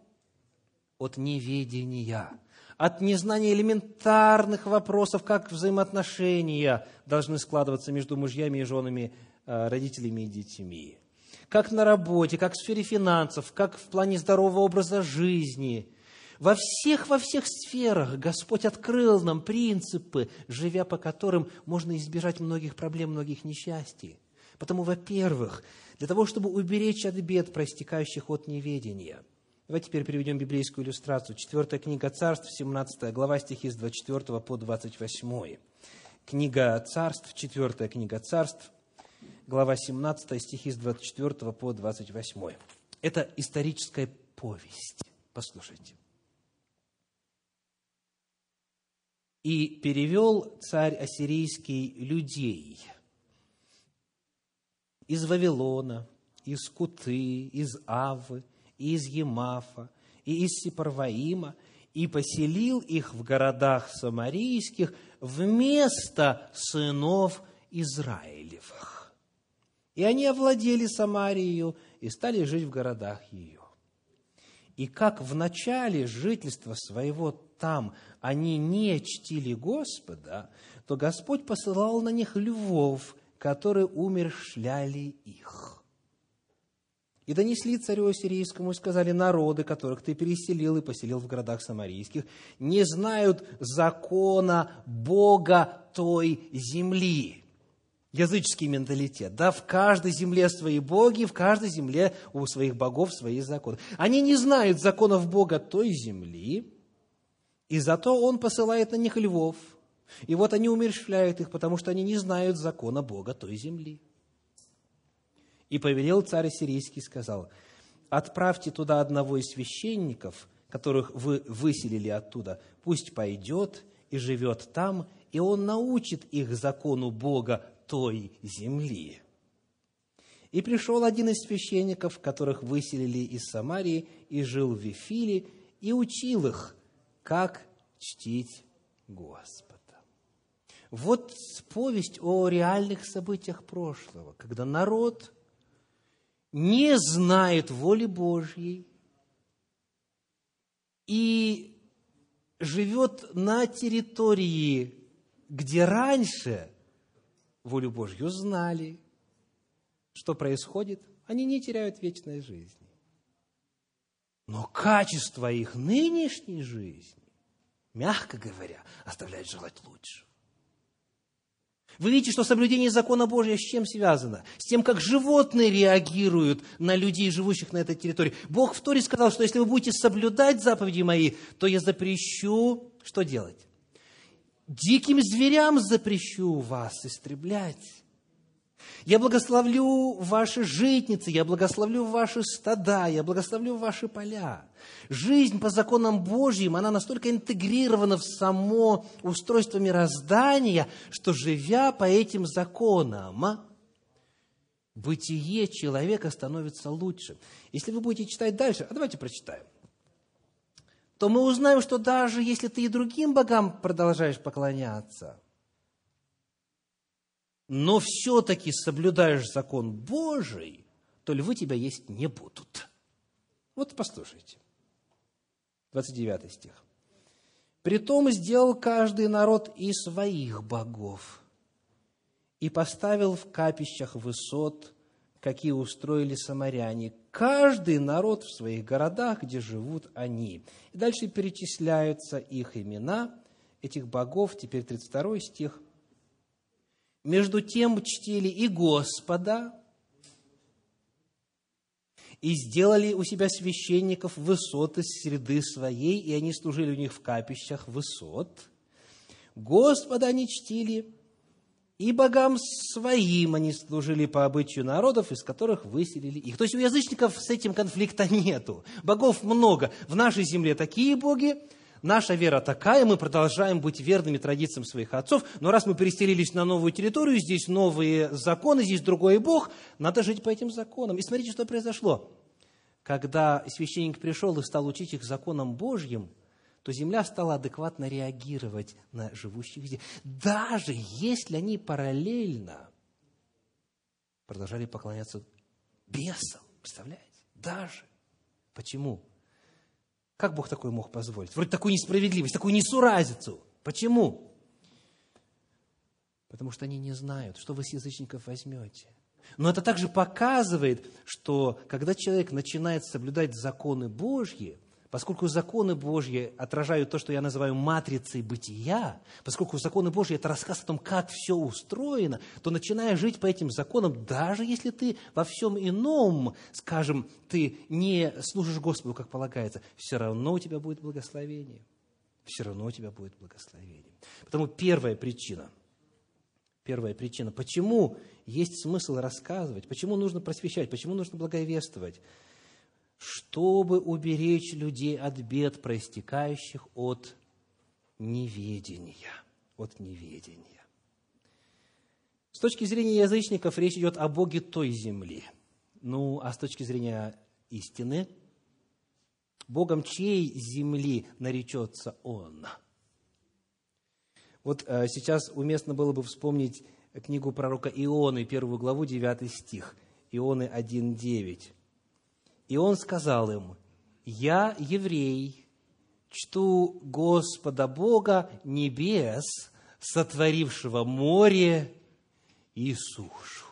От неведения, от незнания элементарных вопросов, как взаимоотношения должны складываться между мужьями и женами, э, родителями и детьми. Как на работе, как в сфере финансов, как в плане здорового образа жизни – во всех, во всех сферах Господь открыл нам принципы, живя по которым можно избежать многих проблем, многих несчастий. Потому, во-первых, для того, чтобы уберечь от бед, проистекающих от неведения. Давайте теперь переведем библейскую иллюстрацию. Четвертая книга Царств, 17 глава, стихи с 24 по 28. Книга Царств, четвертая книга Царств, глава 17, стихи с 24 по 28. Это историческая повесть. Послушайте. И перевел царь ассирийский людей из Вавилона, из Куты, из Авы, из Емафа и из Сипарваима, и поселил их в городах самарийских вместо сынов Израилевых. И они овладели Самарию и стали жить в городах ее. И как в начале жительства своего там они не чтили Господа, то Господь посылал на них львов, которые умершляли их. И донесли царю Сирийскому и сказали, народы, которых ты переселил и поселил в городах самарийских, не знают закона Бога той земли. Языческий менталитет. Да, в каждой земле свои боги, в каждой земле у своих богов свои законы. Они не знают законов Бога той земли, и зато Он посылает на них львов. И вот они умерщвляют их, потому что они не знают закона Бога той земли. И повелел царь сирийский, сказал, отправьте туда одного из священников, которых вы выселили оттуда, пусть пойдет и живет там, и он научит их закону Бога той земли. И пришел один из священников, которых выселили из Самарии, и жил в Вифиле, и учил их, как чтить Господа. Вот повесть о реальных событиях прошлого, когда народ не знает воли Божьей и живет на территории, где раньше волю Божью знали, что происходит, они не теряют вечной жизни. Но качество их нынешней жизни, мягко говоря, оставляет желать лучшего. Вы видите, что соблюдение закона Божия с чем связано? С тем, как животные реагируют на людей, живущих на этой территории. Бог в Торе сказал, что если вы будете соблюдать заповеди мои, то я запрещу, что делать? Диким зверям запрещу вас истреблять. Я благословлю ваши житницы, я благословлю ваши стада, я благословлю ваши поля. Жизнь по законам Божьим, она настолько интегрирована в само устройство мироздания, что, живя по этим законам, бытие человека становится лучше. Если вы будете читать дальше, а давайте прочитаем, то мы узнаем, что даже если ты и другим богам продолжаешь поклоняться – но все-таки соблюдаешь закон Божий, то львы тебя есть не будут. Вот послушайте. 29 стих. «Притом сделал каждый народ и своих богов, и поставил в капищах высот, какие устроили самаряне, каждый народ в своих городах, где живут они». И дальше перечисляются их имена, этих богов, теперь 32 стих – между тем чтили и Господа, и сделали у себя священников высоты среды своей, и они служили у них в капищах высот. Господа они чтили, и богам своим они служили по обычаю народов, из которых выселили их. То есть у язычников с этим конфликта (laughs) нету. Богов много. В нашей земле такие боги, наша вера такая, мы продолжаем быть верными традициям своих отцов, но раз мы переселились на новую территорию, здесь новые законы, здесь другой Бог, надо жить по этим законам. И смотрите, что произошло. Когда священник пришел и стал учить их законам Божьим, то земля стала адекватно реагировать на живущих здесь. Даже если они параллельно продолжали поклоняться бесам. Представляете? Даже. Почему? Как Бог такое мог позволить? Вроде такую несправедливость, такую несуразицу. Почему? Потому что они не знают, что вы с язычников возьмете. Но это также показывает, что когда человек начинает соблюдать законы Божьи, Поскольку законы Божьи отражают то, что я называю матрицей бытия, поскольку законы Божьи – это рассказ о том, как все устроено, то начиная жить по этим законам, даже если ты во всем ином, скажем, ты не служишь Господу, как полагается, все равно у тебя будет благословение. Все равно у тебя будет благословение. Потому первая причина, первая причина, почему есть смысл рассказывать, почему нужно просвещать, почему нужно благовествовать – чтобы уберечь людей от бед, проистекающих от неведения. От неведения. С точки зрения язычников речь идет о Боге той земли. Ну, а с точки зрения истины, Богом чьей земли наречется Он? Вот э, сейчас уместно было бы вспомнить книгу пророка Ионы, первую главу, 9 стих. Ионы 1.9. И он сказал им, «Я еврей, чту Господа Бога небес, сотворившего море и сушу».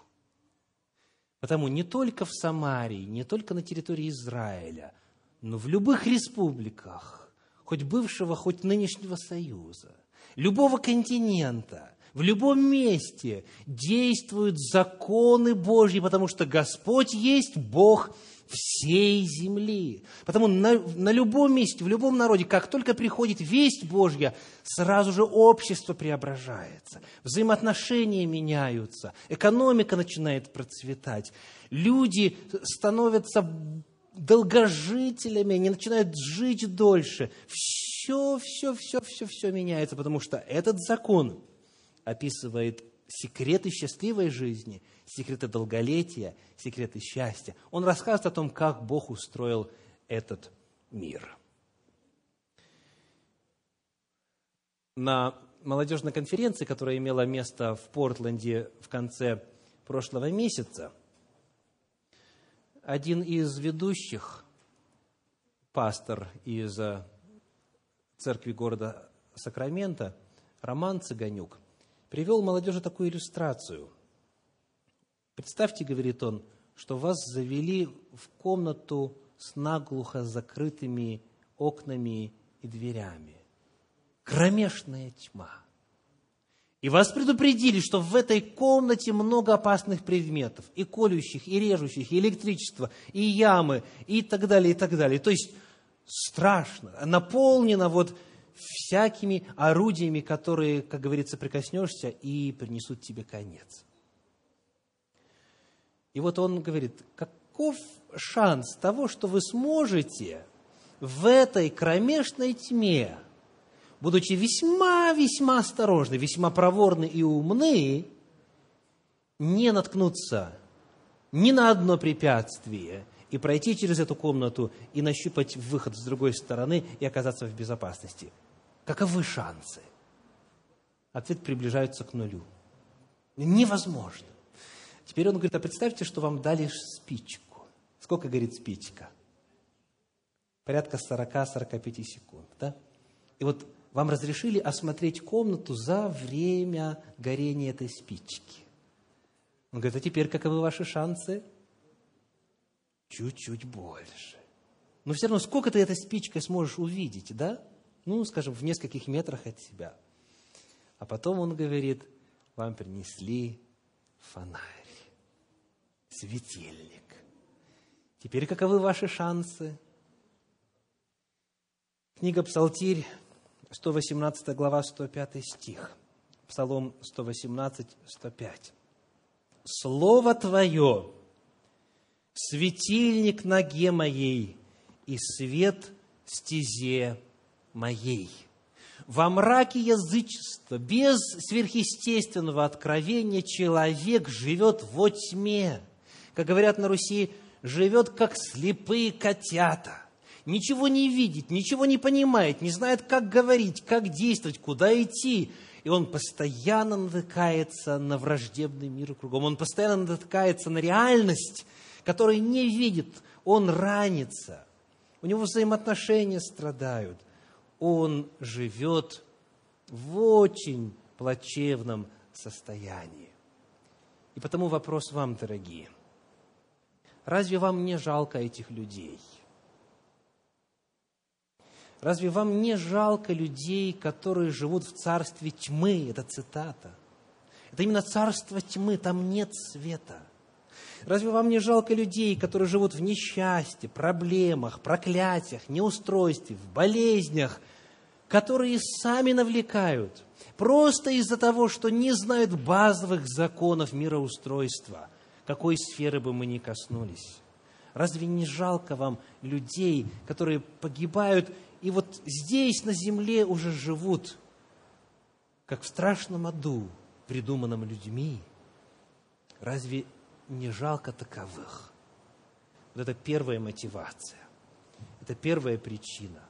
Потому не только в Самарии, не только на территории Израиля, но в любых республиках, хоть бывшего, хоть нынешнего Союза, любого континента, в любом месте действуют законы Божьи, потому что Господь есть Бог всей земли. Потому на, на любом месте, в любом народе, как только приходит весть Божья, сразу же общество преображается, взаимоотношения меняются, экономика начинает процветать, люди становятся долгожителями, они начинают жить дольше. Все, все, все, все, все меняется, потому что этот закон описывает секреты счастливой жизни, секреты долголетия, секреты счастья. Он рассказывает о том, как Бог устроил этот мир. На молодежной конференции, которая имела место в Портленде в конце прошлого месяца, один из ведущих, пастор из церкви города Сакрамента, Роман Цыганюк, привел молодежи такую иллюстрацию. Представьте, говорит он, что вас завели в комнату с наглухо закрытыми окнами и дверями. Кромешная тьма. И вас предупредили, что в этой комнате много опасных предметов, и колющих, и режущих, и электричество, и ямы, и так далее, и так далее. То есть страшно, наполнено вот всякими орудиями, которые, как говорится, прикоснешься и принесут тебе конец. И вот он говорит, каков шанс того, что вы сможете в этой кромешной тьме, будучи весьма-весьма осторожны, весьма проворны и умны, не наткнуться ни на одно препятствие и пройти через эту комнату и нащупать выход с другой стороны и оказаться в безопасности – Каковы шансы? Ответ приближается к нулю. Невозможно. Теперь он говорит, а представьте, что вам дали спичку. Сколько горит спичка? Порядка 40-45 секунд. Да? И вот вам разрешили осмотреть комнату за время горения этой спички. Он говорит, а теперь каковы ваши шансы? Чуть-чуть больше. Но все равно, сколько ты этой спичкой сможешь увидеть, да? ну, скажем, в нескольких метрах от себя. А потом он говорит, вам принесли фонарь, светильник. Теперь каковы ваши шансы? Книга Псалтирь, 118 глава, 105 стих. Псалом 118, 105. «Слово Твое – светильник ноге моей и свет стезе моей. Во мраке язычества, без сверхъестественного откровения, человек живет во тьме. Как говорят на Руси, живет как слепые котята. Ничего не видит, ничего не понимает, не знает, как говорить, как действовать, куда идти. И он постоянно натыкается на враждебный мир кругом. Он постоянно натыкается на реальность, которую не видит. Он ранится. У него взаимоотношения страдают он живет в очень плачевном состоянии. И потому вопрос вам, дорогие. Разве вам не жалко этих людей? Разве вам не жалко людей, которые живут в царстве тьмы? Это цитата. Это именно царство тьмы, там нет света. Разве вам не жалко людей, которые живут в несчастье, проблемах, проклятиях, неустройстве, в болезнях, которые сами навлекают, просто из-за того, что не знают базовых законов мироустройства, какой сферы бы мы ни коснулись. Разве не жалко вам людей, которые погибают и вот здесь, на земле, уже живут, как в страшном аду, придуманном людьми? Разве не жалко таковых? Вот это первая мотивация. Это первая причина.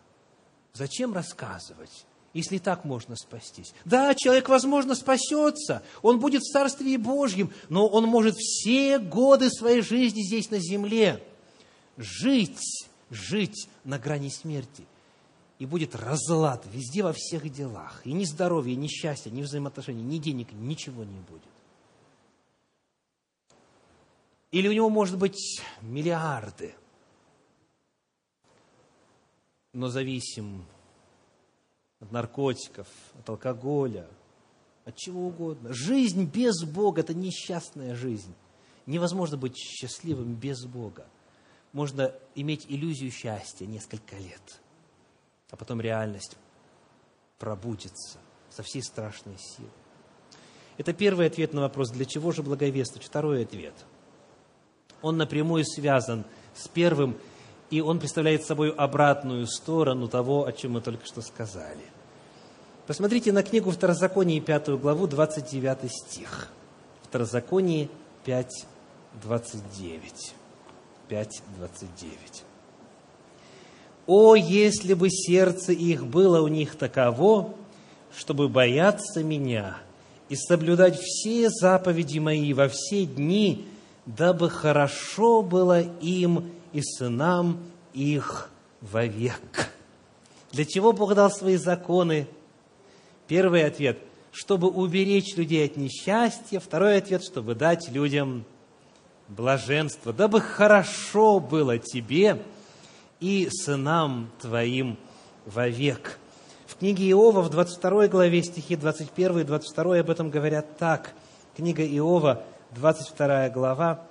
Зачем рассказывать, если так можно спастись? Да, человек, возможно, спасется, он будет в Царстве Божьем, но он может все годы своей жизни здесь на земле жить, жить на грани смерти. И будет разлад везде во всех делах. И ни здоровья, ни счастья, ни взаимоотношений, ни денег, ничего не будет. Или у него может быть миллиарды, но зависим от наркотиков, от алкоголя, от чего угодно. Жизнь без Бога – это несчастная жизнь. Невозможно быть счастливым без Бога. Можно иметь иллюзию счастья несколько лет, а потом реальность пробудится со всей страшной силой. Это первый ответ на вопрос, для чего же благовествовать? Второй ответ. Он напрямую связан с первым, и он представляет собой обратную сторону того, о чем мы только что сказали. Посмотрите на книгу Второзаконие, пятую главу, 29 стих. Второзаконие 5, 29. 5, 29. «О, если бы сердце их было у них таково, чтобы бояться меня и соблюдать все заповеди мои во все дни, дабы хорошо было им и сынам их вовек». Для чего Бог дал свои законы? Первый ответ – чтобы уберечь людей от несчастья. Второй ответ – чтобы дать людям блаженство, дабы хорошо было тебе и сынам твоим вовек. В книге Иова, в 22 главе, стихи 21 и 22 об этом говорят так. Книга Иова, 22 глава,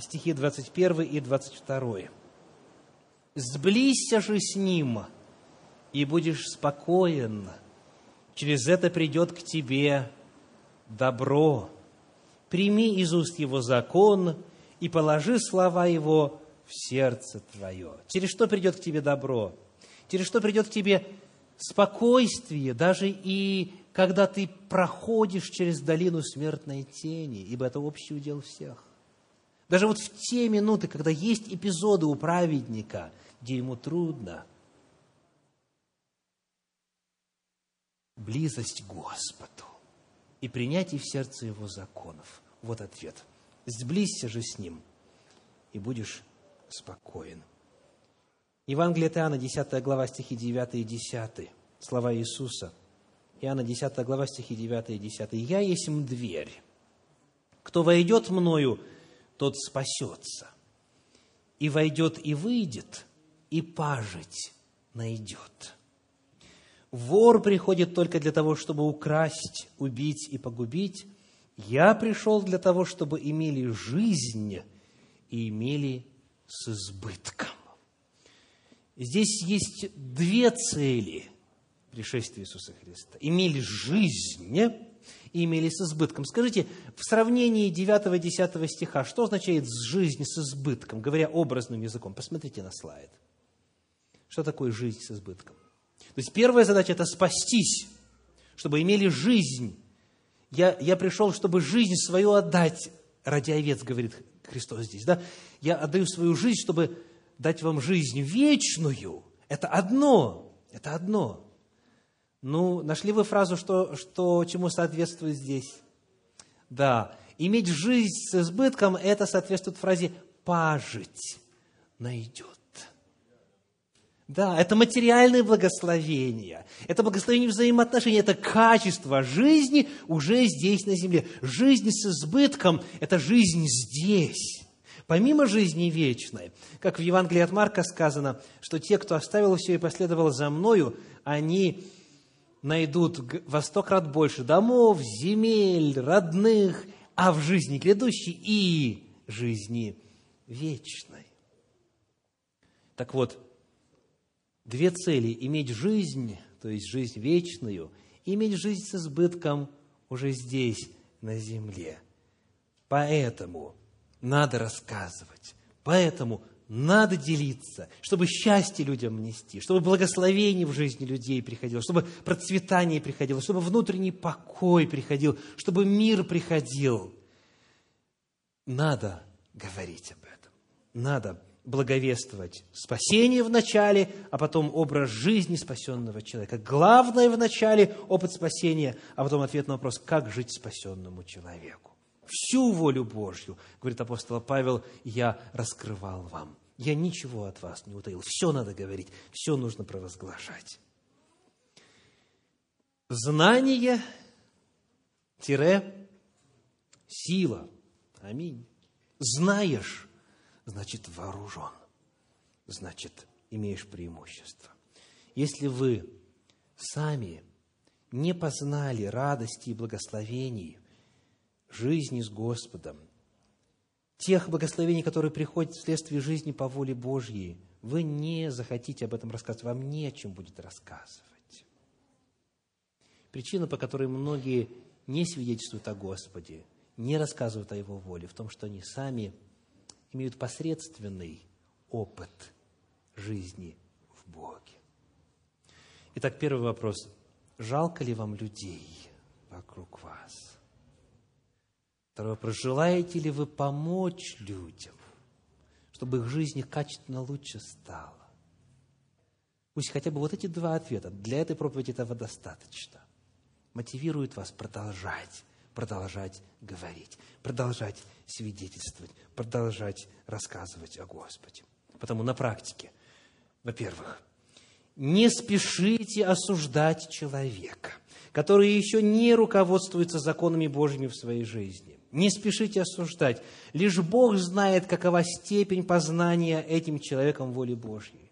стихи 21 и 22. «Сблизься же с ним, и будешь спокоен. Через это придет к тебе добро. Прими из уст его закон, и положи слова Его в сердце твое. Через что придет к тебе добро? Через что придет к тебе спокойствие, даже и когда ты проходишь через долину смертной тени, ибо это общий удел всех. Даже вот в те минуты, когда есть эпизоды у праведника, где ему трудно, близость к Господу и принятие в сердце Его законов. Вот ответ – Сблизься же с Ним, и будешь спокоен. Евангелие Иоанна, 10 глава, стихи 9 и 10. Слова Иисуса. Иоанна, 10 глава, стихи 9 и 10. «Я есть дверь. Кто войдет мною, тот спасется. И войдет и выйдет, и пажить найдет. Вор приходит только для того, чтобы украсть, убить и погубить, я пришел для того, чтобы имели жизнь и имели с избытком. Здесь есть две цели пришествия Иисуса Христа. Имели жизнь и имели с избытком. Скажите, в сравнении 9-10 стиха, что означает жизнь с избытком, говоря образным языком? Посмотрите на слайд. Что такое жизнь с избытком? То есть первая задача – это спастись, чтобы имели жизнь я, я пришел, чтобы жизнь свою отдать ради овец, говорит Христос здесь. Да? Я отдаю свою жизнь, чтобы дать вам жизнь вечную. Это одно. Это одно. Ну, нашли вы фразу, что, что чему соответствует здесь? Да. Иметь жизнь с избытком, это соответствует фразе «пажить найдет». Да, это материальное благословение, это благословение взаимоотношений, это качество жизни уже здесь на земле. Жизнь с избытком – это жизнь здесь. Помимо жизни вечной, как в Евангелии от Марка сказано, что те, кто оставил все и последовал за мною, они найдут во сто крат больше домов, земель, родных, а в жизни грядущей и жизни вечной. Так вот, две цели – иметь жизнь, то есть жизнь вечную, и иметь жизнь с избытком уже здесь, на земле. Поэтому надо рассказывать, поэтому надо делиться, чтобы счастье людям нести, чтобы благословение в жизни людей приходило, чтобы процветание приходило, чтобы внутренний покой приходил, чтобы мир приходил. Надо говорить об этом. Надо благовествовать спасение в начале, а потом образ жизни спасенного человека. Главное в начале – опыт спасения, а потом ответ на вопрос, как жить спасенному человеку. Всю волю Божью, говорит апостол Павел, я раскрывал вам. Я ничего от вас не утаил. Все надо говорить, все нужно провозглашать. Знание – сила. Аминь. знаешь, значит вооружен, значит имеешь преимущество. Если вы сами не познали радости и благословений жизни с Господом, тех благословений, которые приходят вследствие жизни по воле Божьей, вы не захотите об этом рассказывать, вам не о чем будет рассказывать. Причина, по которой многие не свидетельствуют о Господе, не рассказывают о Его воле, в том, что они сами имеют посредственный опыт жизни в Боге. Итак, первый вопрос. Жалко ли вам людей вокруг вас? Второй вопрос. Желаете ли вы помочь людям, чтобы их жизнь качественно лучше стала? Пусть хотя бы вот эти два ответа, для этой проповеди этого достаточно, мотивируют вас продолжать, продолжать говорить, продолжать свидетельствовать, продолжать рассказывать о Господе. Потому на практике, во-первых, не спешите осуждать человека, который еще не руководствуется законами Божьими в своей жизни. Не спешите осуждать. Лишь Бог знает, какова степень познания этим человеком воли Божьей.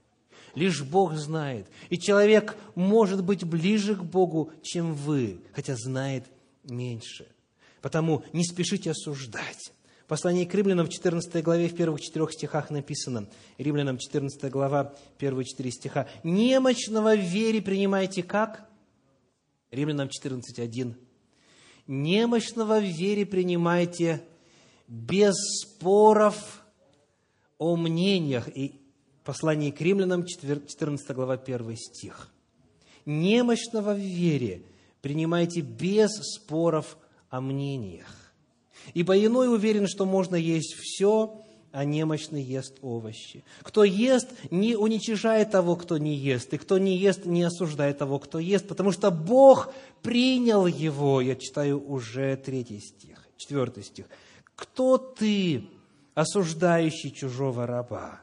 Лишь Бог знает. И человек может быть ближе к Богу, чем вы, хотя знает меньше. Потому не спешите осуждать. В послании к римлянам в 14 главе, в первых четырех стихах написано, римлянам 14 глава, первые четыре стиха, «Немощного в вере принимайте как?» Римлянам 14.1. «Немощного в вере принимайте без споров о мнениях». И послание к римлянам, 14 глава, 1 стих. «Немощного в вере принимайте без споров о мнениях». Ибо иной уверен, что можно есть все, а немощный ест овощи. Кто ест, не уничижает того, кто не ест, и кто не ест, не осуждает того, кто ест, потому что Бог принял его. Я читаю уже третий стих, четвертый стих. Кто ты, осуждающий чужого раба?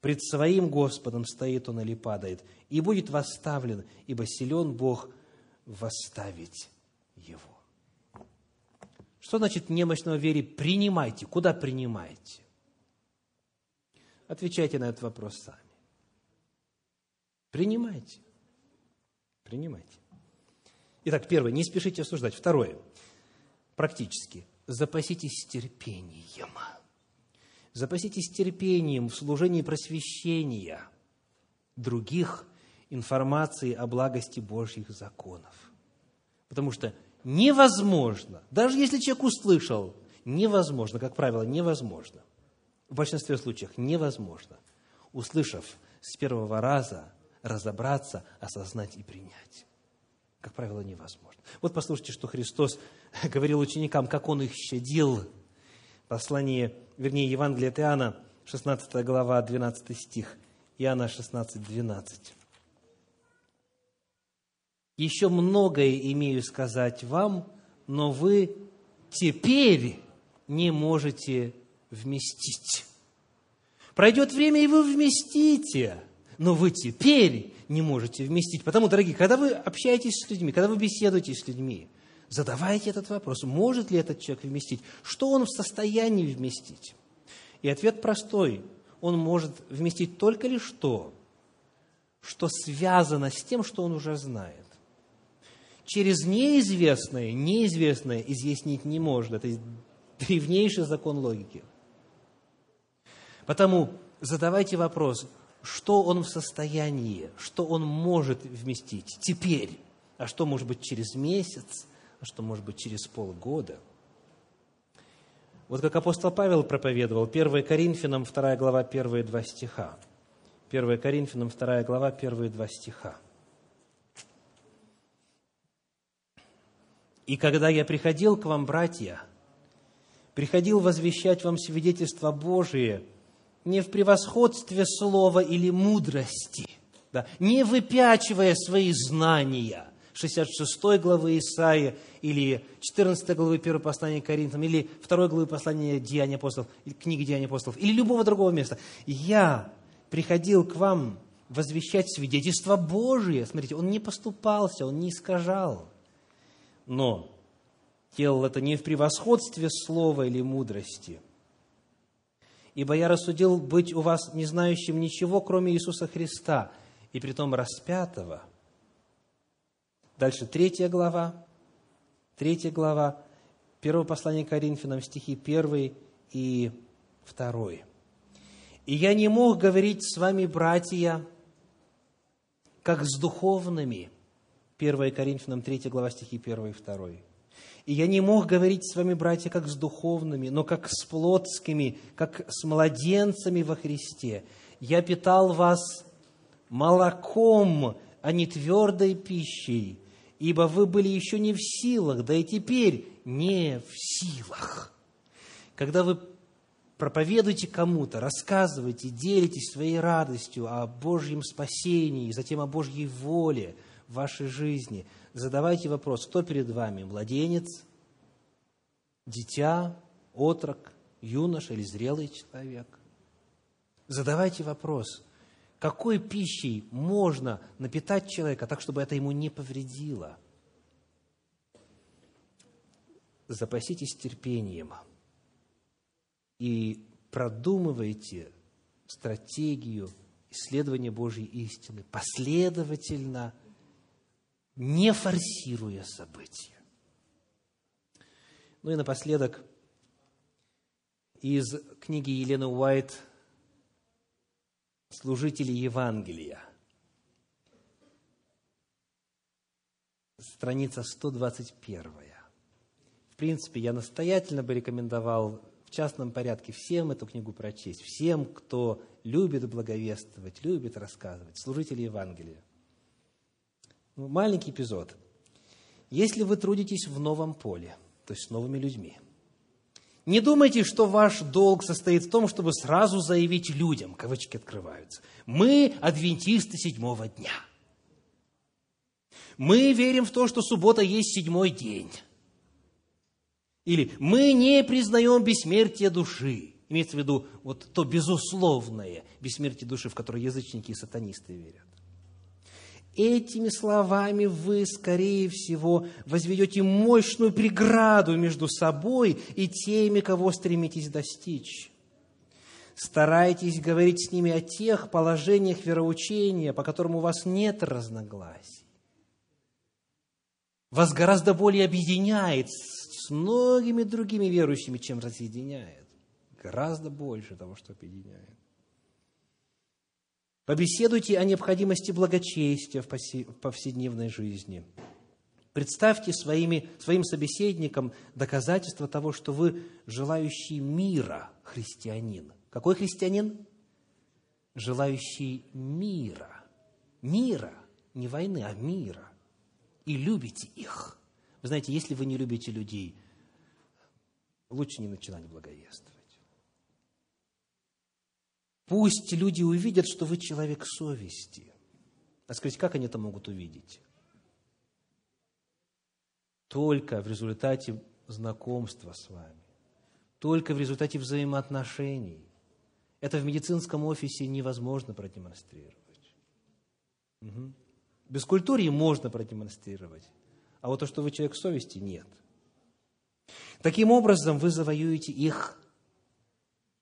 Пред своим Господом стоит он или падает, и будет восставлен, ибо силен Бог восставить его. Что значит немощного вере принимайте? Куда принимаете? Отвечайте на этот вопрос сами. Принимайте. Принимайте. Итак, первое, не спешите осуждать. Второе, практически, запаситесь терпением. Запаситесь терпением в служении просвещения других информации о благости Божьих законов. Потому что невозможно, даже если человек услышал, невозможно, как правило, невозможно, в большинстве случаев невозможно, услышав с первого раза, разобраться, осознать и принять. Как правило, невозможно. Вот послушайте, что Христос (laughs) говорил ученикам, как Он их щадил. Послание, вернее, Евангелие от Иоанна, 16 глава, 12 стих. Иоанна 16, 12 еще многое имею сказать вам, но вы теперь не можете вместить. Пройдет время, и вы вместите, но вы теперь не можете вместить. Потому, дорогие, когда вы общаетесь с людьми, когда вы беседуете с людьми, задавайте этот вопрос, может ли этот человек вместить, что он в состоянии вместить. И ответ простой, он может вместить только лишь то, что связано с тем, что он уже знает через неизвестное, неизвестное изъяснить не может. Это древнейший закон логики. Потому задавайте вопрос, что он в состоянии, что он может вместить теперь, а что может быть через месяц, а что может быть через полгода. Вот как апостол Павел проповедовал, 1 Коринфянам 2 глава, первые два стиха. 1 Коринфянам 2 глава, первые два стиха. И когда я приходил к вам, братья, приходил возвещать вам свидетельство Божие не в превосходстве слова или мудрости, да, не выпячивая свои знания, 66 главы Исаия, или 14 главы 1 послания к Коринфянам, или 2 главы послания Деяния апостолов, или книги Деяния апостолов, или любого другого места. Я приходил к вам возвещать свидетельство Божие. Смотрите, он не поступался, он не искажал но делал это не в превосходстве слова или мудрости, ибо я рассудил быть у вас не знающим ничего, кроме Иисуса Христа, и притом распятого». Дальше третья глава, третья глава, первое послание Коринфянам, стихи первый и второй. «И я не мог говорить с вами, братья, как с духовными». 1 Коринфянам 3 глава стихи 1 и 2. И я не мог говорить с вами, братья, как с духовными, но как с плотскими, как с младенцами во Христе. Я питал вас молоком, а не твердой пищей, ибо вы были еще не в силах, да и теперь не в силах. Когда вы проповедуете кому-то, рассказываете, делитесь своей радостью о Божьем спасении, затем о Божьей воле в вашей жизни – задавайте вопрос, кто перед вами, младенец, дитя, отрок, юноша или зрелый человек? Задавайте вопрос, какой пищей можно напитать человека так, чтобы это ему не повредило? Запаситесь терпением и продумывайте стратегию исследования Божьей истины последовательно – не форсируя события. Ну и напоследок, из книги Елены Уайт «Служители Евангелия», страница 121. В принципе, я настоятельно бы рекомендовал в частном порядке всем эту книгу прочесть, всем, кто любит благовествовать, любит рассказывать, служители Евангелия. Ну, маленький эпизод. Если вы трудитесь в новом поле, то есть с новыми людьми, не думайте, что ваш долг состоит в том, чтобы сразу заявить людям, кавычки открываются, мы адвентисты седьмого дня. Мы верим в то, что суббота есть седьмой день. Или мы не признаем бессмертие души. Имеется в виду вот то безусловное бессмертие души, в которое язычники и сатанисты верят. Этими словами вы, скорее всего, возведете мощную преграду между собой и теми, кого стремитесь достичь. Старайтесь говорить с ними о тех положениях вероучения, по которым у вас нет разногласий. Вас гораздо более объединяет с многими другими верующими, чем разъединяет. Гораздо больше того, что объединяет. Побеседуйте о необходимости благочестия в повседневной жизни. Представьте своими, своим собеседникам доказательство того, что вы желающий мира христианин. Какой христианин? Желающий мира. Мира, не войны, а мира. И любите их. Вы знаете, если вы не любите людей, лучше не начинать благовествовать. Пусть люди увидят, что вы человек совести. А скажите, как они это могут увидеть? Только в результате знакомства с вами, только в результате взаимоотношений. Это в медицинском офисе невозможно продемонстрировать. Угу. Без культуры можно продемонстрировать, а вот то, что вы человек совести, нет. Таким образом, вы завоюете их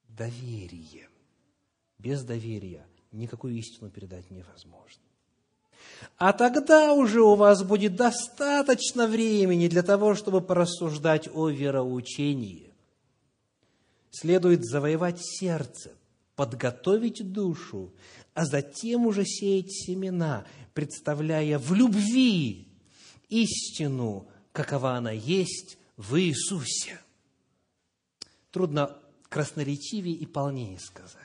доверие без доверия никакую истину передать невозможно. А тогда уже у вас будет достаточно времени для того, чтобы порассуждать о вероучении. Следует завоевать сердце, подготовить душу, а затем уже сеять семена, представляя в любви истину, какова она есть в Иисусе. Трудно красноречивее и полнее сказать.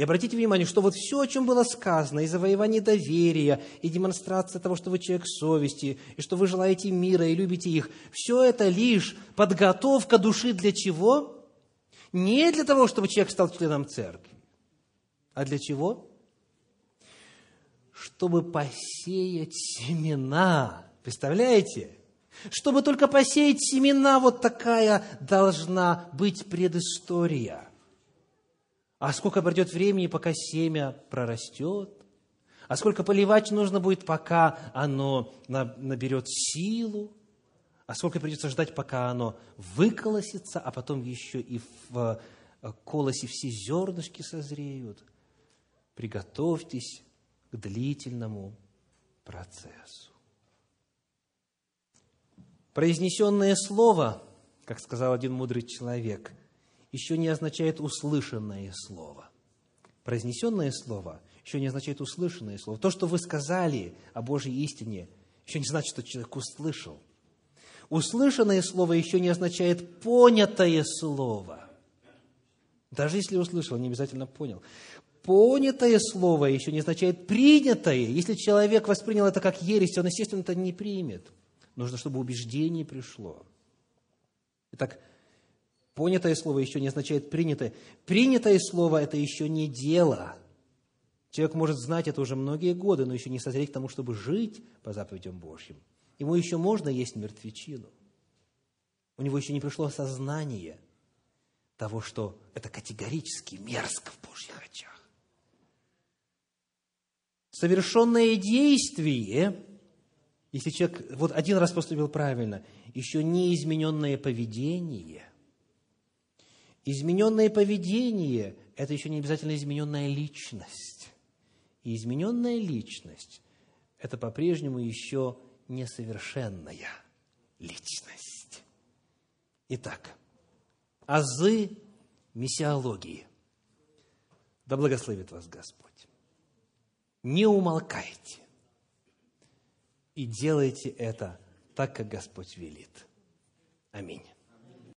И обратите внимание, что вот все, о чем было сказано, и завоевание доверия, и демонстрация того, что вы человек совести, и что вы желаете мира и любите их, все это лишь подготовка души для чего? Не для того, чтобы человек стал членом церкви, а для чего? Чтобы посеять семена. Представляете? Чтобы только посеять семена, вот такая должна быть предыстория – а сколько пройдет времени, пока семя прорастет? А сколько поливать нужно будет, пока оно наберет силу? А сколько придется ждать, пока оно выколосится, а потом еще и в э, колосе все зернышки созреют. Приготовьтесь к длительному процессу. Произнесенное слово, как сказал один мудрый человек, еще не означает услышанное слово. Произнесенное слово еще не означает услышанное слово. То, что вы сказали о Божьей истине, еще не значит, что человек услышал. Услышанное слово еще не означает понятое слово. Даже если услышал, не обязательно понял. Понятое слово еще не означает принятое. Если человек воспринял это как ересь, он, естественно, это не примет. Нужно, чтобы убеждение пришло. Итак, понятое слово еще не означает принятое. Принятое слово – это еще не дело. Человек может знать это уже многие годы, но еще не созреть к тому, чтобы жить по заповедям Божьим. Ему еще можно есть мертвечину. У него еще не пришло осознание того, что это категорически мерзко в Божьих очах. Совершенное действие, если человек вот один раз поступил правильно, еще не измененное поведение. Измененное поведение – это еще не обязательно измененная личность. И измененная личность – это по-прежнему еще несовершенная личность. Итак, азы миссиологии. Да благословит вас Господь. Не умолкайте и делайте это так, как Господь велит. Аминь.